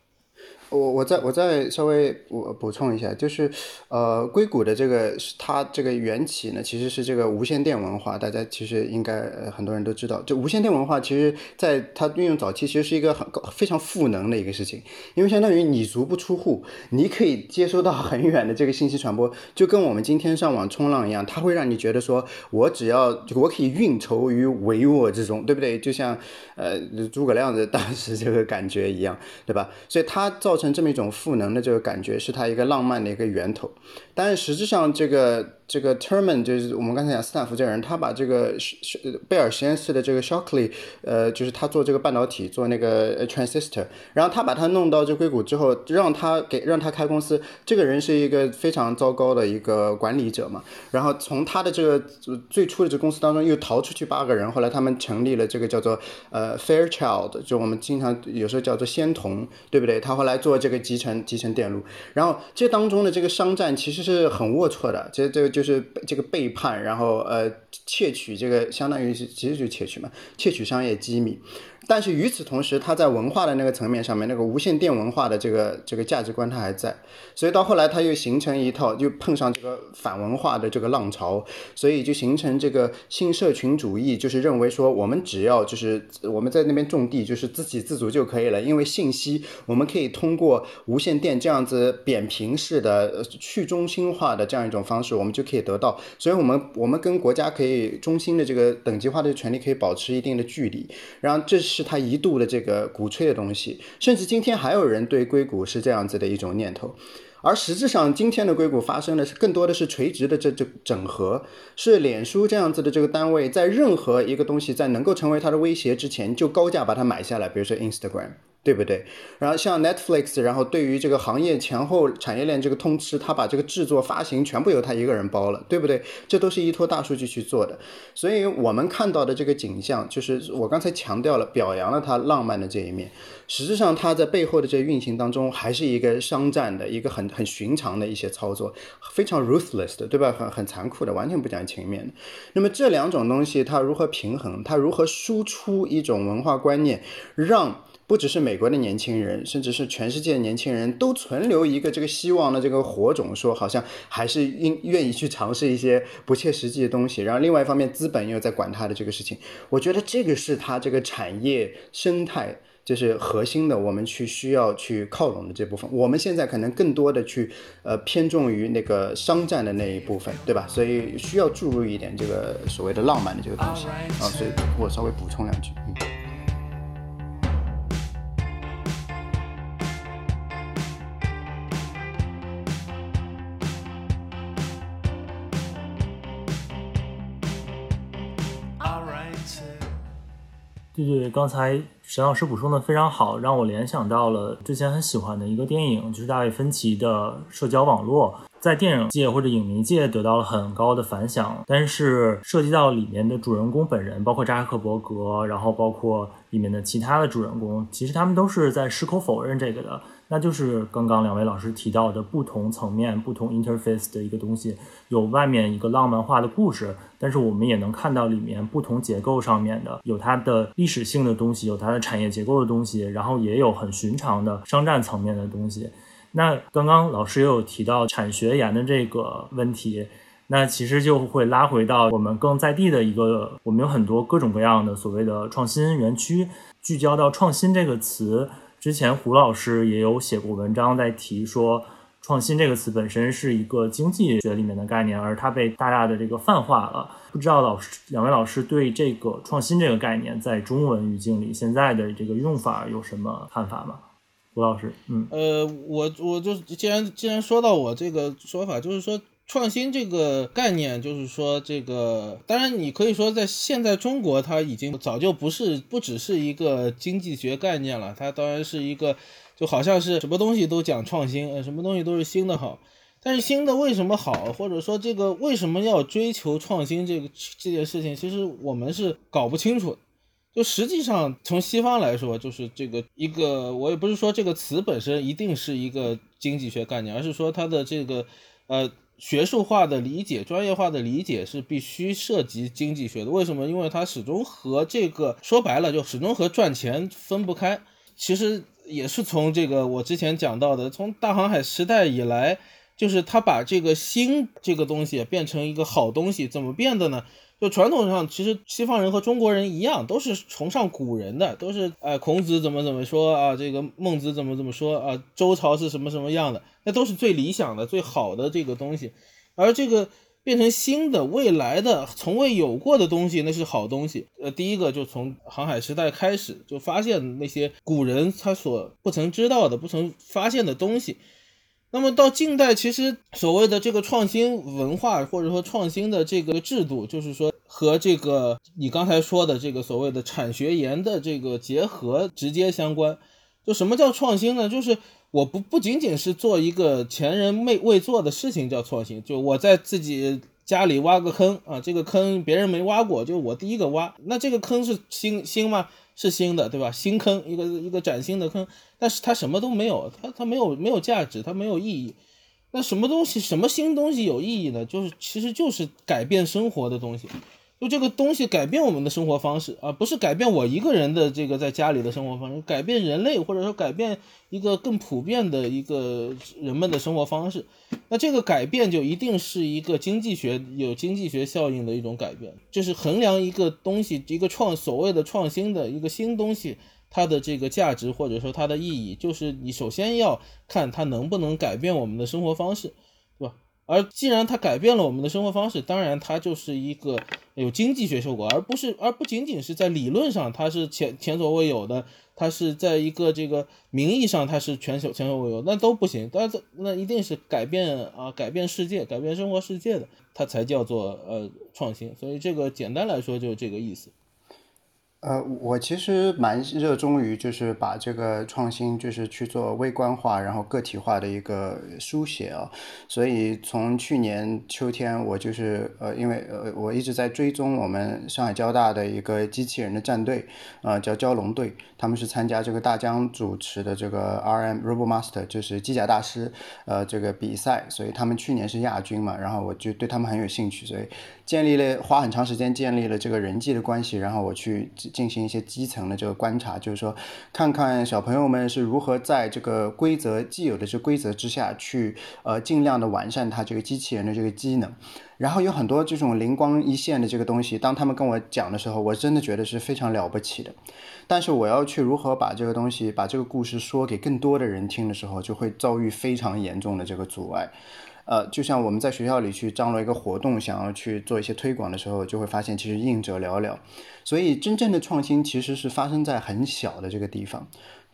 我我再我再稍微我补充一下，就是呃，硅谷的这个它这个缘起呢，其实是这个无线电文化，大家其实应该很多人都知道。就无线电文化，其实在它运用早期，其实是一个很非常赋能的一个事情，因为相当于你足不出户，你可以接收到很远的这个信息传播，就跟我们今天上网冲浪一样，它会让你觉得说我只要我可以运筹于帷幄之中，对不对？就像呃诸葛亮的当时这个感觉一样，对吧？所以它造成。这么一种赋能的这个感觉，是它一个浪漫的一个源头。但是实际上，这个这个 Terman 就是我们刚才讲斯坦福这个人，他把这个是是贝尔实验室的这个 Shockley，呃，就是他做这个半导体，做那个 transistor，然后他把他弄到这硅谷之后，让他给让他开公司，这个人是一个非常糟糕的一个管理者嘛，然后从他的这个最初的这公司当中又逃出去八个人，后来他们成立了这个叫做呃 Fairchild，就我们经常有时候叫做仙童，对不对？他后来做这个集成集成电路，然后这当中的这个商战其实是很龌龊的，这这个。就是这个背叛，然后呃窃取这个，相当于是其实就窃取嘛，窃取商业机密。但是与此同时，他在文化的那个层面上面，那个无线电文化的这个这个价值观他还在，所以到后来他又形成一套，就碰上这个反文化的这个浪潮，所以就形成这个新社群主义，就是认为说我们只要就是我们在那边种地，就是自给自足就可以了，因为信息我们可以通过无线电这样子扁平式的去中心化的这样一种方式，我们就可以得到，所以我们我们跟国家可以中心的这个等级化的权利可以保持一定的距离，然后这是。是他一度的这个鼓吹的东西，甚至今天还有人对硅谷是这样子的一种念头，而实质上今天的硅谷发生的是更多的是垂直的这这整合，是脸书这样子的这个单位在任何一个东西在能够成为它的威胁之前就高价把它买下来，比如说 Instagram。对不对？然后像 Netflix，然后对于这个行业前后产业链这个通吃，他把这个制作发行全部由他一个人包了，对不对？这都是依托大数据去做的。所以我们看到的这个景象，就是我刚才强调了，表扬了他浪漫的这一面。实质上，他在背后的这运行当中，还是一个商战的一个很很寻常的一些操作，非常 ruthless 的，对吧？很很残酷的，完全不讲情面的。那么这两种东西，它如何平衡？它如何输出一种文化观念，让？不只是美国的年轻人，甚至是全世界的年轻人都存留一个这个希望的这个火种，说好像还是应愿意去尝试一些不切实际的东西。然后另外一方面，资本又在管他的这个事情，我觉得这个是他这个产业生态就是核心的，我们去需要去靠拢的这部分。我们现在可能更多的去呃偏重于那个商战的那一部分，对吧？所以需要注入一点这个所谓的浪漫的这个东西啊。所以我稍微补充两句，嗯。对对对，刚才沈老师补充的非常好，让我联想到了之前很喜欢的一个电影，就是大卫芬奇的《社交网络》，在电影界或者影迷界得到了很高的反响。但是涉及到里面的主人公本人，包括扎克伯格，然后包括里面的其他的主人公，其实他们都是在矢口否认这个的。那就是刚刚两位老师提到的不同层面、不同 interface 的一个东西，有外面一个浪漫化的故事，但是我们也能看到里面不同结构上面的，有它的历史性的东西，有它的产业结构的东西，然后也有很寻常的商战层面的东西。那刚刚老师也有提到产学研的这个问题，那其实就会拉回到我们更在地的一个，我们有很多各种各样的所谓的创新园区，聚焦到创新这个词。之前胡老师也有写过文章，在提说“创新”这个词本身是一个经济学里面的概念，而它被大大的这个泛化了。不知道老师两位老师对这个“创新”这个概念在中文语境里现在的这个用法有什么看法吗？胡老师，嗯，呃，我我就既然既然说到我这个说法，就是说。创新这个概念，就是说，这个当然你可以说，在现在中国，它已经早就不是不只是一个经济学概念了，它当然是一个，就好像是什么东西都讲创新，呃，什么东西都是新的好。但是新的为什么好，或者说这个为什么要追求创新这个这件事情，其实我们是搞不清楚。就实际上从西方来说，就是这个一个，我也不是说这个词本身一定是一个经济学概念，而是说它的这个，呃。学术化的理解、专业化的理解是必须涉及经济学的。为什么？因为它始终和这个说白了，就始终和赚钱分不开。其实也是从这个我之前讲到的，从大航海时代以来，就是他把这个新这个东西变成一个好东西，怎么变的呢？就传统上，其实西方人和中国人一样，都是崇尚古人的，都是哎，孔子怎么怎么说啊，这个孟子怎么怎么说啊，周朝是什么什么样的，那都是最理想的、最好的这个东西。而这个变成新的、未来的、从未有过的东西，那是好东西。呃，第一个就从航海时代开始，就发现那些古人他所不曾知道的、不曾发现的东西。那么到近代，其实所谓的这个创新文化或者说创新的这个制度，就是说和这个你刚才说的这个所谓的产学研的这个结合直接相关。就什么叫创新呢？就是我不不仅仅是做一个前人没未做的事情叫创新，就我在自己家里挖个坑啊，这个坑别人没挖过，就我第一个挖，那这个坑是新新吗？是新的，对吧？新坑，一个一个崭新的坑，但是它什么都没有，它它没有没有价值，它没有意义。那什么东西，什么新东西有意义呢？就是其实就是改变生活的东西。就这个东西改变我们的生活方式而不是改变我一个人的这个在家里的生活方式，改变人类或者说改变一个更普遍的一个人们的生活方式。那这个改变就一定是一个经济学有经济学效应的一种改变，就是衡量一个东西一个创所谓的创新的一个新东西它的这个价值或者说它的意义，就是你首先要看它能不能改变我们的生活方式。而既然它改变了我们的生活方式，当然它就是一个有经济学效果，而不是而不仅仅是在理论上它是前前所未有的，它是在一个这个名义上它是全球前所未有，那都不行，但那一定是改变啊，改变世界，改变生活世界的，它才叫做呃创新。所以这个简单来说就是这个意思。呃，我其实蛮热衷于就是把这个创新就是去做微观化，然后个体化的一个书写啊。所以从去年秋天，我就是呃，因为呃，我一直在追踪我们上海交大的一个机器人的战队，呃，叫蛟龙队，他们是参加这个大疆主持的这个 RM Robo Master，就是机甲大师，呃，这个比赛，所以他们去年是亚军嘛，然后我就对他们很有兴趣，所以建立了花很长时间建立了这个人际的关系，然后我去。进行一些基层的这个观察，就是说，看看小朋友们是如何在这个规则既有的这规则之下去，呃，尽量的完善他这个机器人的这个机能。然后有很多这种灵光一现的这个东西，当他们跟我讲的时候，我真的觉得是非常了不起的。但是我要去如何把这个东西，把这个故事说给更多的人听的时候，就会遭遇非常严重的这个阻碍。呃，就像我们在学校里去张罗一个活动，想要去做一些推广的时候，就会发现其实应者寥寥。所以真正的创新其实是发生在很小的这个地方。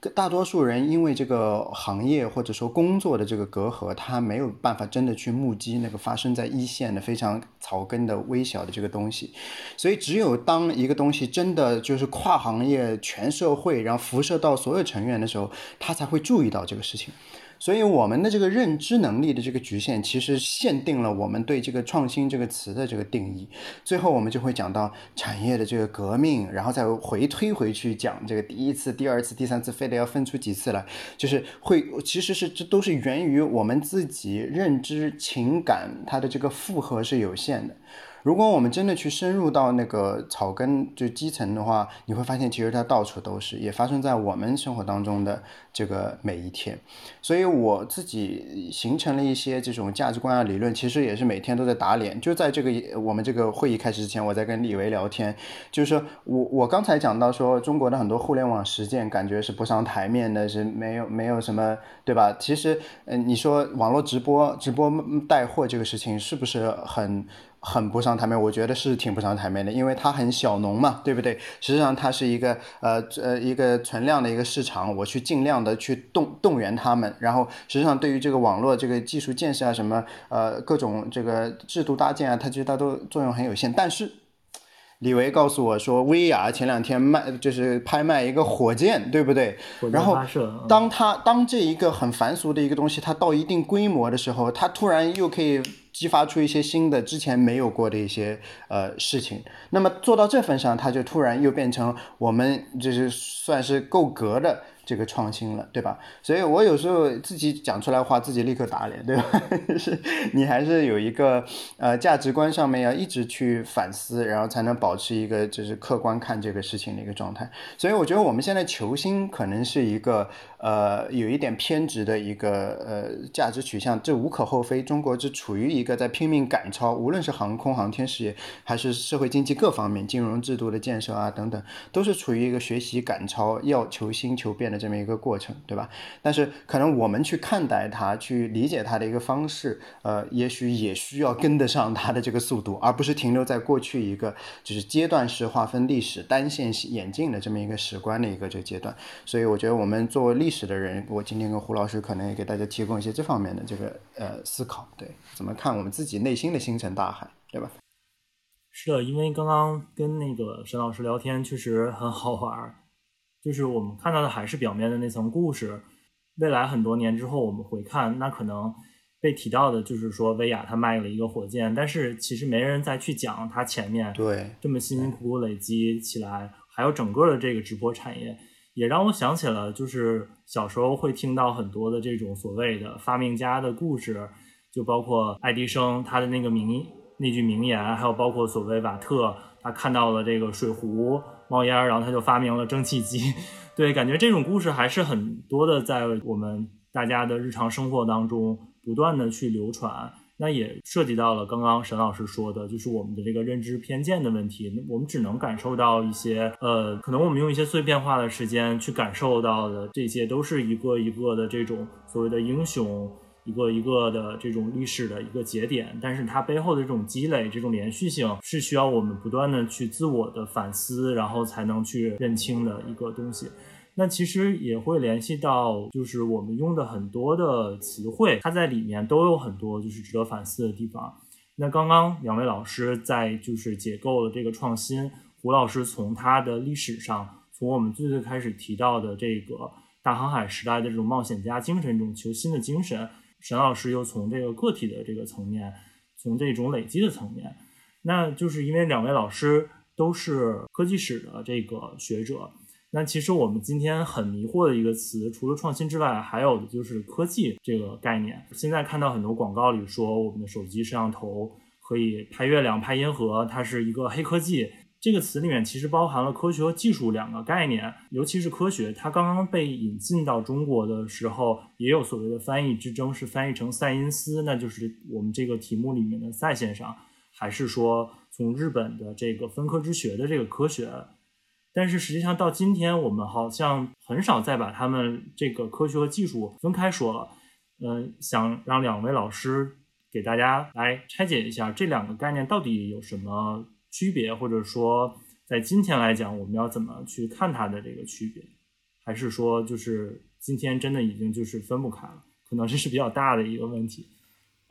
大多数人因为这个行业或者说工作的这个隔阂，他没有办法真的去目击那个发生在一线的非常草根的微小的这个东西。所以只有当一个东西真的就是跨行业、全社会，然后辐射到所有成员的时候，他才会注意到这个事情。所以我们的这个认知能力的这个局限，其实限定了我们对这个创新这个词的这个定义。最后我们就会讲到产业的这个革命，然后再回推回去讲这个第一次、第二次、第三次，非得要分出几次来，就是会其实是这都是源于我们自己认知、情感它的这个负荷是有限的。如果我们真的去深入到那个草根就基层的话，你会发现其实它到处都是，也发生在我们生活当中的这个每一天。所以我自己形成了一些这种价值观啊理论，其实也是每天都在打脸。就在这个我们这个会议开始之前，我在跟李维聊天，就是说我我刚才讲到说中国的很多互联网实践感觉是不上台面的，是没有没有什么对吧？其实嗯，你说网络直播直播带货这个事情是不是很？很不上台面，我觉得是挺不上台面的，因为它很小农嘛，对不对？实际上它是一个呃呃一个存量的一个市场，我去尽量的去动动员他们，然后实际上对于这个网络这个技术建设啊什么呃各种这个制度搭建啊，它其实它都作用很有限。但是李维告诉我说，薇娅前两天卖就是拍卖一个火箭，对不对？然后当它当这一个很凡俗的一个东西，它到一定规模的时候，它突然又可以。激发出一些新的、之前没有过的一些呃事情，那么做到这份上，它就突然又变成我们就是算是够格的。这个创新了，对吧？所以我有时候自己讲出来话，自己立刻打脸，对吧？是你还是有一个呃价值观上面要一直去反思，然后才能保持一个就是客观看这个事情的一个状态。所以我觉得我们现在求新可能是一个呃有一点偏执的一个呃价值取向，这无可厚非。中国是处于一个在拼命赶超，无论是航空航天事业还是社会经济各方面、金融制度的建设啊等等，都是处于一个学习赶超、要求新求变的。这么一个过程，对吧？但是可能我们去看待它、去理解它的一个方式，呃，也许也需要跟得上它的这个速度，而不是停留在过去一个就是阶段式划分历史、单线演进的这么一个史观的一个这个阶段。所以我觉得我们作为历历史的人，我今天跟胡老师可能也给大家提供一些这方面的这个呃思考，对，怎么看我们自己内心的星辰大海，对吧？是的，因为刚刚跟那个沈老师聊天确实很好玩儿，就是我们看到的还是表面的那层故事。未来很多年之后，我们回看，那可能被提到的就是说，薇娅她卖了一个火箭，但是其实没人再去讲她前面对这么辛辛苦苦累积起来，还有整个的这个直播产业，也让我想起了就是小时候会听到很多的这种所谓的发明家的故事，就包括爱迪生他的那个名那句名言，还有包括所谓瓦特他看到了这个水壶冒烟，然后他就发明了蒸汽机。对，感觉这种故事还是很多的，在我们大家的日常生活当中不断的去流传。那也涉及到了刚刚沈老师说的，就是我们的这个认知偏见的问题。我们只能感受到一些，呃，可能我们用一些碎片化的时间去感受到的，这些都是一个一个的这种所谓的英雄。一个一个的这种历史的一个节点，但是它背后的这种积累、这种连续性，是需要我们不断的去自我的反思，然后才能去认清的一个东西。那其实也会联系到，就是我们用的很多的词汇，它在里面都有很多就是值得反思的地方。那刚刚两位老师在就是解构了这个创新，胡老师从他的历史上，从我们最最开始提到的这个大航海时代的这种冒险家精神、这种求新的精神。沈老师又从这个个体的这个层面，从这种累积的层面，那就是因为两位老师都是科技史的这个学者，那其实我们今天很迷惑的一个词，除了创新之外，还有的就是科技这个概念。现在看到很多广告里说，我们的手机摄像头可以拍月亮、拍银河，它是一个黑科技。这个词里面其实包含了科学和技术两个概念，尤其是科学，它刚刚被引进到中国的时候，也有所谓的翻译之争，是翻译成赛因斯，那就是我们这个题目里面的赛先生，还是说从日本的这个分科之学的这个科学？但是实际上到今天，我们好像很少再把他们这个科学和技术分开说了。嗯，想让两位老师给大家来拆解一下这两个概念到底有什么？区别，或者说在今天来讲，我们要怎么去看它的这个区别？还是说，就是今天真的已经就是分不开了？可能这是比较大的一个问题。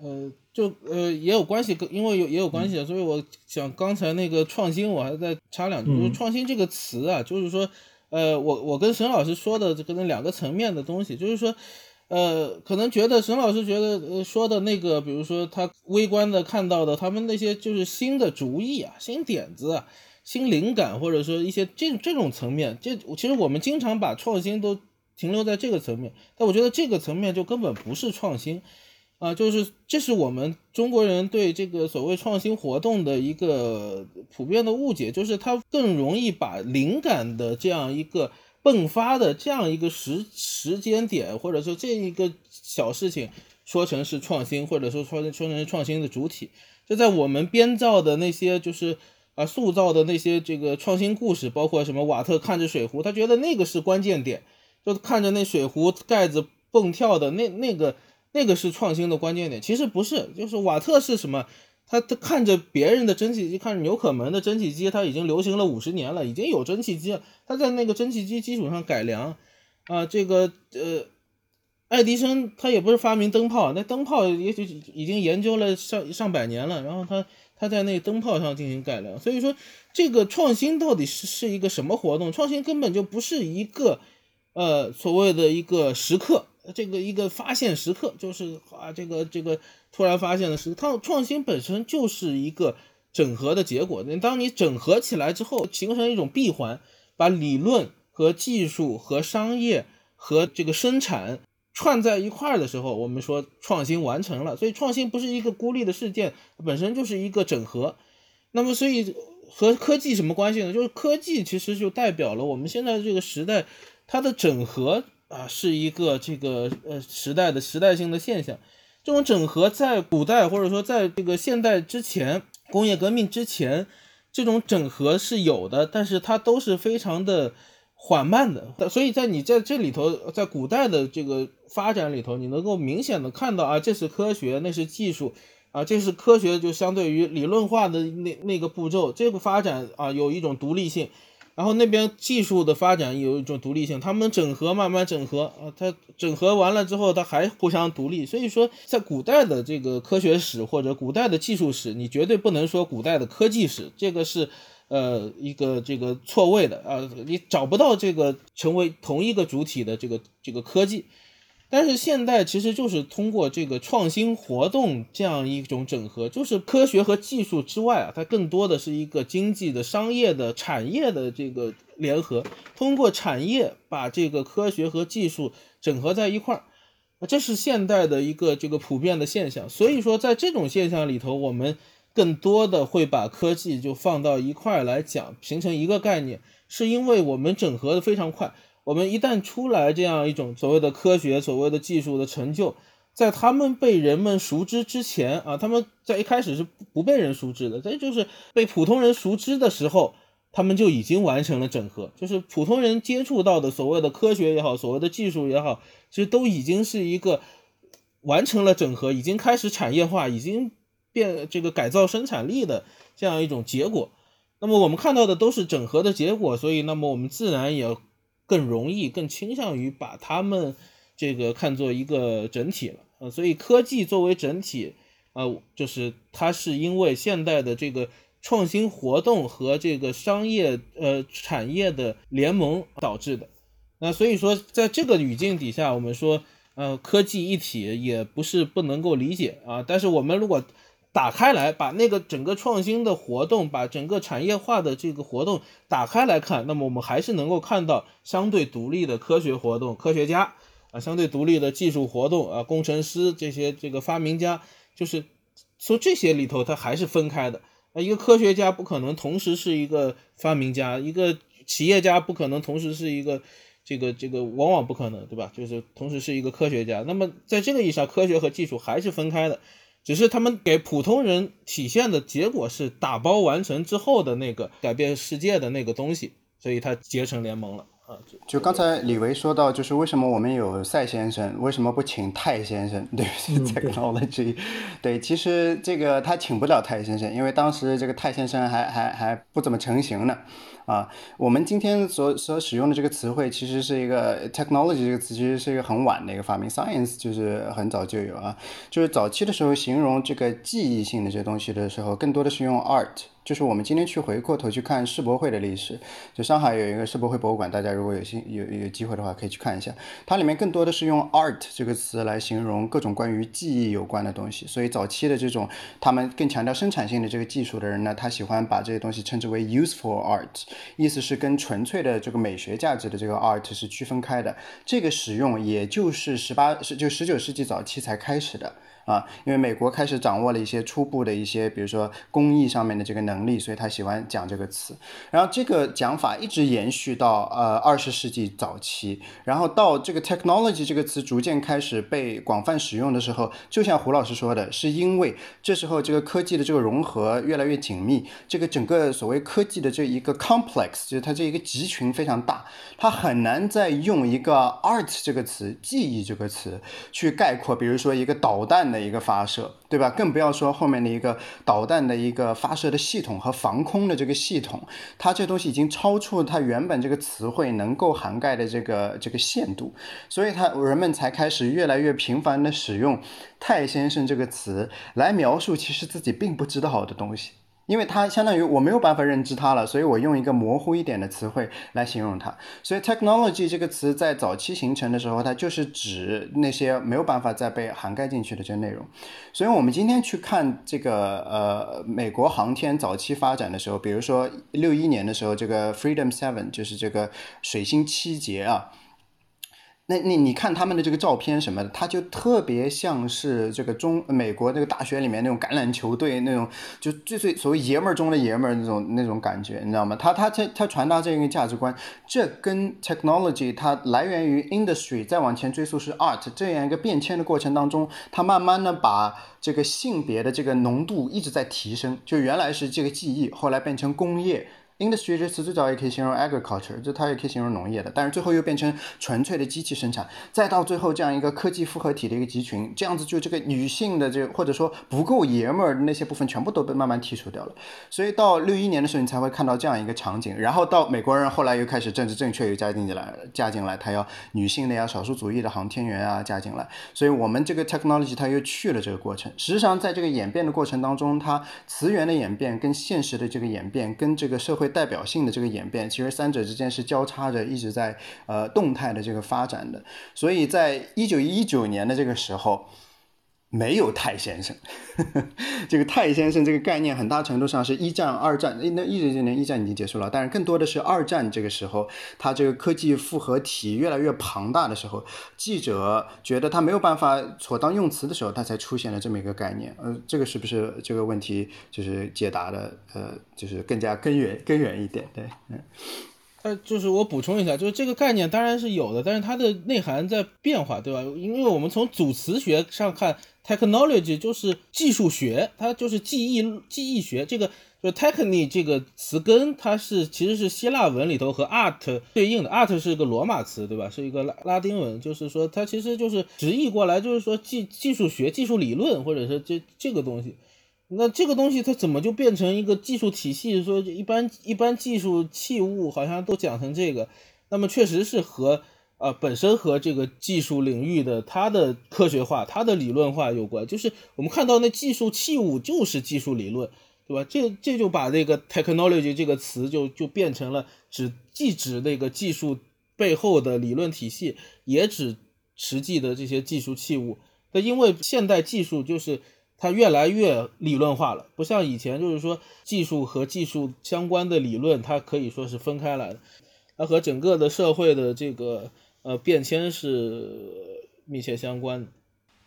呃，就呃也有关系，因为有也有关系，所以我想刚才那个创新，我还在插两句。就是创新这个词啊，就是说，呃，我我跟沈老师说的可能两个层面的东西，就是说。呃，可能觉得沈老师觉得呃说的那个，比如说他微观的看到的，他们那些就是新的主意啊、新点子啊、新灵感，或者说一些这这种层面，这其实我们经常把创新都停留在这个层面，但我觉得这个层面就根本不是创新啊，就是这是我们中国人对这个所谓创新活动的一个普遍的误解，就是他更容易把灵感的这样一个。迸发的这样一个时时间点，或者说这一个小事情，说成是创新，或者说说说成是创新的主体，就在我们编造的那些就是啊塑造的那些这个创新故事，包括什么瓦特看着水壶，他觉得那个是关键点，就看着那水壶盖子蹦跳的那那个那个是创新的关键点，其实不是，就是瓦特是什么？他他看着别人的蒸汽机，看着纽可门的蒸汽机，他已经流行了五十年了，已经有蒸汽机了。他在那个蒸汽机基础上改良，啊，这个呃，爱迪生他也不是发明灯泡，那灯泡也许已经研究了上上百年了，然后他他在那灯泡上进行改良。所以说，这个创新到底是是一个什么活动？创新根本就不是一个呃所谓的一个时刻。这个一个发现时刻，就是啊，这个这个突然发现的是，它创新本身就是一个整合的结果。当你整合起来之后，形成一种闭环，把理论和技术和商业和这个生产串在一块儿的时候，我们说创新完成了。所以创新不是一个孤立的事件，本身就是一个整合。那么，所以和科技什么关系呢？就是科技其实就代表了我们现在这个时代它的整合。啊，是一个这个呃时代的时代性的现象。这种整合在古代或者说在这个现代之前，工业革命之前，这种整合是有的，但是它都是非常的缓慢的。所以在你在这里头，在古代的这个发展里头，你能够明显的看到啊，这是科学，那是技术啊，这是科学就相对于理论化的那那个步骤，这个发展啊有一种独立性。然后那边技术的发展有一种独立性，他们整合慢慢整合啊，它整合完了之后，它还互相独立。所以说，在古代的这个科学史或者古代的技术史，你绝对不能说古代的科技史，这个是呃一个这个错位的啊，你找不到这个成为同一个主体的这个这个科技。但是现代其实就是通过这个创新活动这样一种整合，就是科学和技术之外啊，它更多的是一个经济的、商业的、产业的这个联合。通过产业把这个科学和技术整合在一块儿，这是现代的一个这个普遍的现象。所以说，在这种现象里头，我们更多的会把科技就放到一块儿来讲，形成一个概念，是因为我们整合的非常快。我们一旦出来这样一种所谓的科学、所谓的技术的成就，在他们被人们熟知之前啊，他们在一开始是不被人熟知的，这就是被普通人熟知的时候，他们就已经完成了整合，就是普通人接触到的所谓的科学也好，所谓的技术也好，其实都已经是一个完成了整合，已经开始产业化，已经变这个改造生产力的这样一种结果。那么我们看到的都是整合的结果，所以那么我们自然也。更容易、更倾向于把它们这个看作一个整体了呃，所以科技作为整体啊，就是它是因为现代的这个创新活动和这个商业呃产业的联盟导致的。那所以说，在这个语境底下，我们说呃科技一体也不是不能够理解啊，但是我们如果打开来，把那个整个创新的活动，把整个产业化的这个活动打开来看，那么我们还是能够看到相对独立的科学活动，科学家啊，相对独立的技术活动啊，工程师这些这个发明家，就是说这些里头它还是分开的啊。一个科学家不可能同时是一个发明家，一个企业家不可能同时是一个这个这个，往往不可能，对吧？就是同时是一个科学家。那么在这个意义上，科学和技术还是分开的。只是他们给普通人体现的结果是打包完成之后的那个改变世界的那个东西，所以他结成联盟了。就刚才李维说到，就是为什么我们有赛先生，为什么不请泰先生？对，technology，对，其实这个他请不了泰先生，因为当时这个泰先生还还还不怎么成型呢。啊，我们今天所所使用的这个词汇，其实是一个 technology 这个词，其实是一个很晚的一个发明，science 就是很早就有啊，就是早期的时候形容这个记忆性的这些东西的时候，更多的是用 art。就是我们今天去回过头去看世博会的历史，就上海有一个世博会博物馆，大家如果有兴有有机会的话，可以去看一下。它里面更多的是用 art 这个词来形容各种关于记忆有关的东西。所以早期的这种他们更强调生产性的这个技术的人呢，他喜欢把这些东西称之为 useful art，意思是跟纯粹的这个美学价值的这个 art 是区分开的。这个使用也就是十八十就十九世纪早期才开始的。啊，因为美国开始掌握了一些初步的一些，比如说工艺上面的这个能力，所以他喜欢讲这个词。然后这个讲法一直延续到呃二十世纪早期，然后到这个 technology 这个词逐渐开始被广泛使用的时候，就像胡老师说的，是因为这时候这个科技的这个融合越来越紧密，这个整个所谓科技的这一个 complex，就是它这一个集群非常大，它很难再用一个 art 这个词、记忆这个词去概括，比如说一个导弹的。一个发射，对吧？更不要说后面的一个导弹的一个发射的系统和防空的这个系统，它这东西已经超出它原本这个词汇能够涵盖的这个这个限度，所以它人们才开始越来越频繁的使用“太先生”这个词来描述其实自己并不知道的东西。因为它相当于我没有办法认知它了，所以我用一个模糊一点的词汇来形容它。所以 technology 这个词在早期形成的时候，它就是指那些没有办法再被涵盖进去的这些内容。所以我们今天去看这个呃美国航天早期发展的时候，比如说六一年的时候，这个 Freedom Seven 就是这个水星七节啊。那你你看他们的这个照片什么的，他就特别像是这个中美国那个大学里面那种橄榄球队那种，就最最所谓爷们儿中的爷们儿那种那种感觉，你知道吗？他他他他传达这个价值观，这跟 technology 它来源于 industry，再往前追溯是 art 这样一个变迁的过程当中，它慢慢的把这个性别的这个浓度一直在提升，就原来是这个记忆，后来变成工业。Industry 这词最早也可以形容 agriculture，就它也可以形容农业的，但是最后又变成纯粹的机器生产，再到最后这样一个科技复合体的一个集群，这样子就这个女性的这或者说不够爷们儿那些部分全部都被慢慢剔除掉了。所以到六一年的时候，你才会看到这样一个场景。然后到美国人后来又开始政治正确又加进进来，加进来，他要女性的呀、少数族裔的航天员啊加进来。所以我们这个 technology 它又去了这个过程。实际上，在这个演变的过程当中，它词源的演变跟现实的这个演变，跟这个社会代表性的这个演变，其实三者之间是交叉着一直在呃动态的这个发展的。所以在一九一九年的这个时候。没有泰先生，这个泰先生这个概念很大程度上是一战、二战，那一九九年一战已经结束了，但是更多的是二战这个时候，它这个科技复合体越来越庞大的时候，记者觉得他没有办法妥当用词的时候，他才出现了这么一个概念。呃，这个是不是这个问题就是解答的？呃，就是更加根源根源一点，对，嗯。呃，就是我补充一下，就是这个概念当然是有的，但是它的内涵在变化，对吧？因为我们从组词学上看，technology 就是技术学，它就是记忆记忆学。这个就 techny 这个词根，它是其实是希腊文里头和 art 对应的，art 是一个罗马词，对吧？是一个拉拉丁文，就是说它其实就是直译过来就是说技技术学、技术理论，或者是这这个东西。那这个东西它怎么就变成一个技术体系？说一般一般技术器物好像都讲成这个，那么确实是和呃本身和这个技术领域的它的科学化、它的理论化有关。就是我们看到那技术器物就是技术理论，对吧？这这就把这个 technology 这个词就就变成了指既指那个技术背后的理论体系，也指实际的这些技术器物。那因为现代技术就是。它越来越理论化了，不像以前，就是说技术和技术相关的理论，它可以说是分开来的，它和整个的社会的这个呃变迁是密切相关。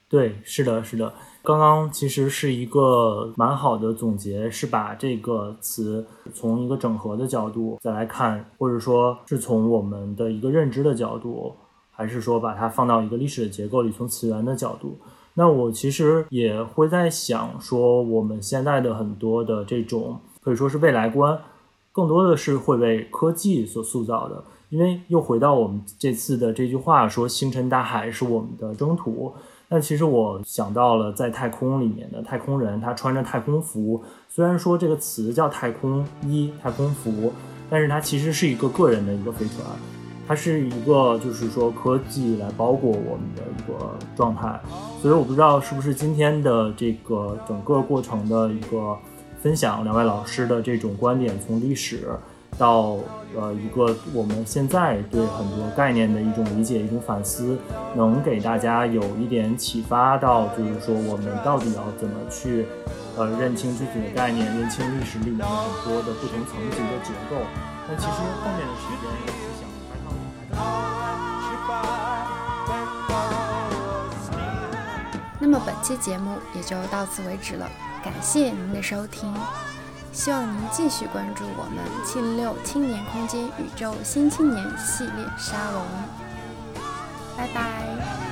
对，是的，是的。刚刚其实是一个蛮好的总结，是把这个词从一个整合的角度再来看，或者说是从我们的一个认知的角度，还是说把它放到一个历史的结构里，从词源的角度。那我其实也会在想，说我们现在的很多的这种可以说是未来观，更多的是会被科技所塑造的。因为又回到我们这次的这句话，说星辰大海是我们的征途。那其实我想到了在太空里面的太空人，他穿着太空服，虽然说这个词叫太空衣、太空服，但是它其实是一个个人的一个飞船。它是一个，就是说科技来包裹我们的一个状态，所以我不知道是不是今天的这个整个过程的一个分享，两位老师的这种观点，从历史到呃一个我们现在对很多概念的一种理解、一种反思，能给大家有一点启发到，就是说我们到底要怎么去呃认清具体的概念，认清历史里面很多的不同层级的结构。但其实后面的时间。那么本期节目也就到此为止了，感谢您的收听，希望您继续关注我们七零六青年空间宇宙新青年系列沙龙，拜拜。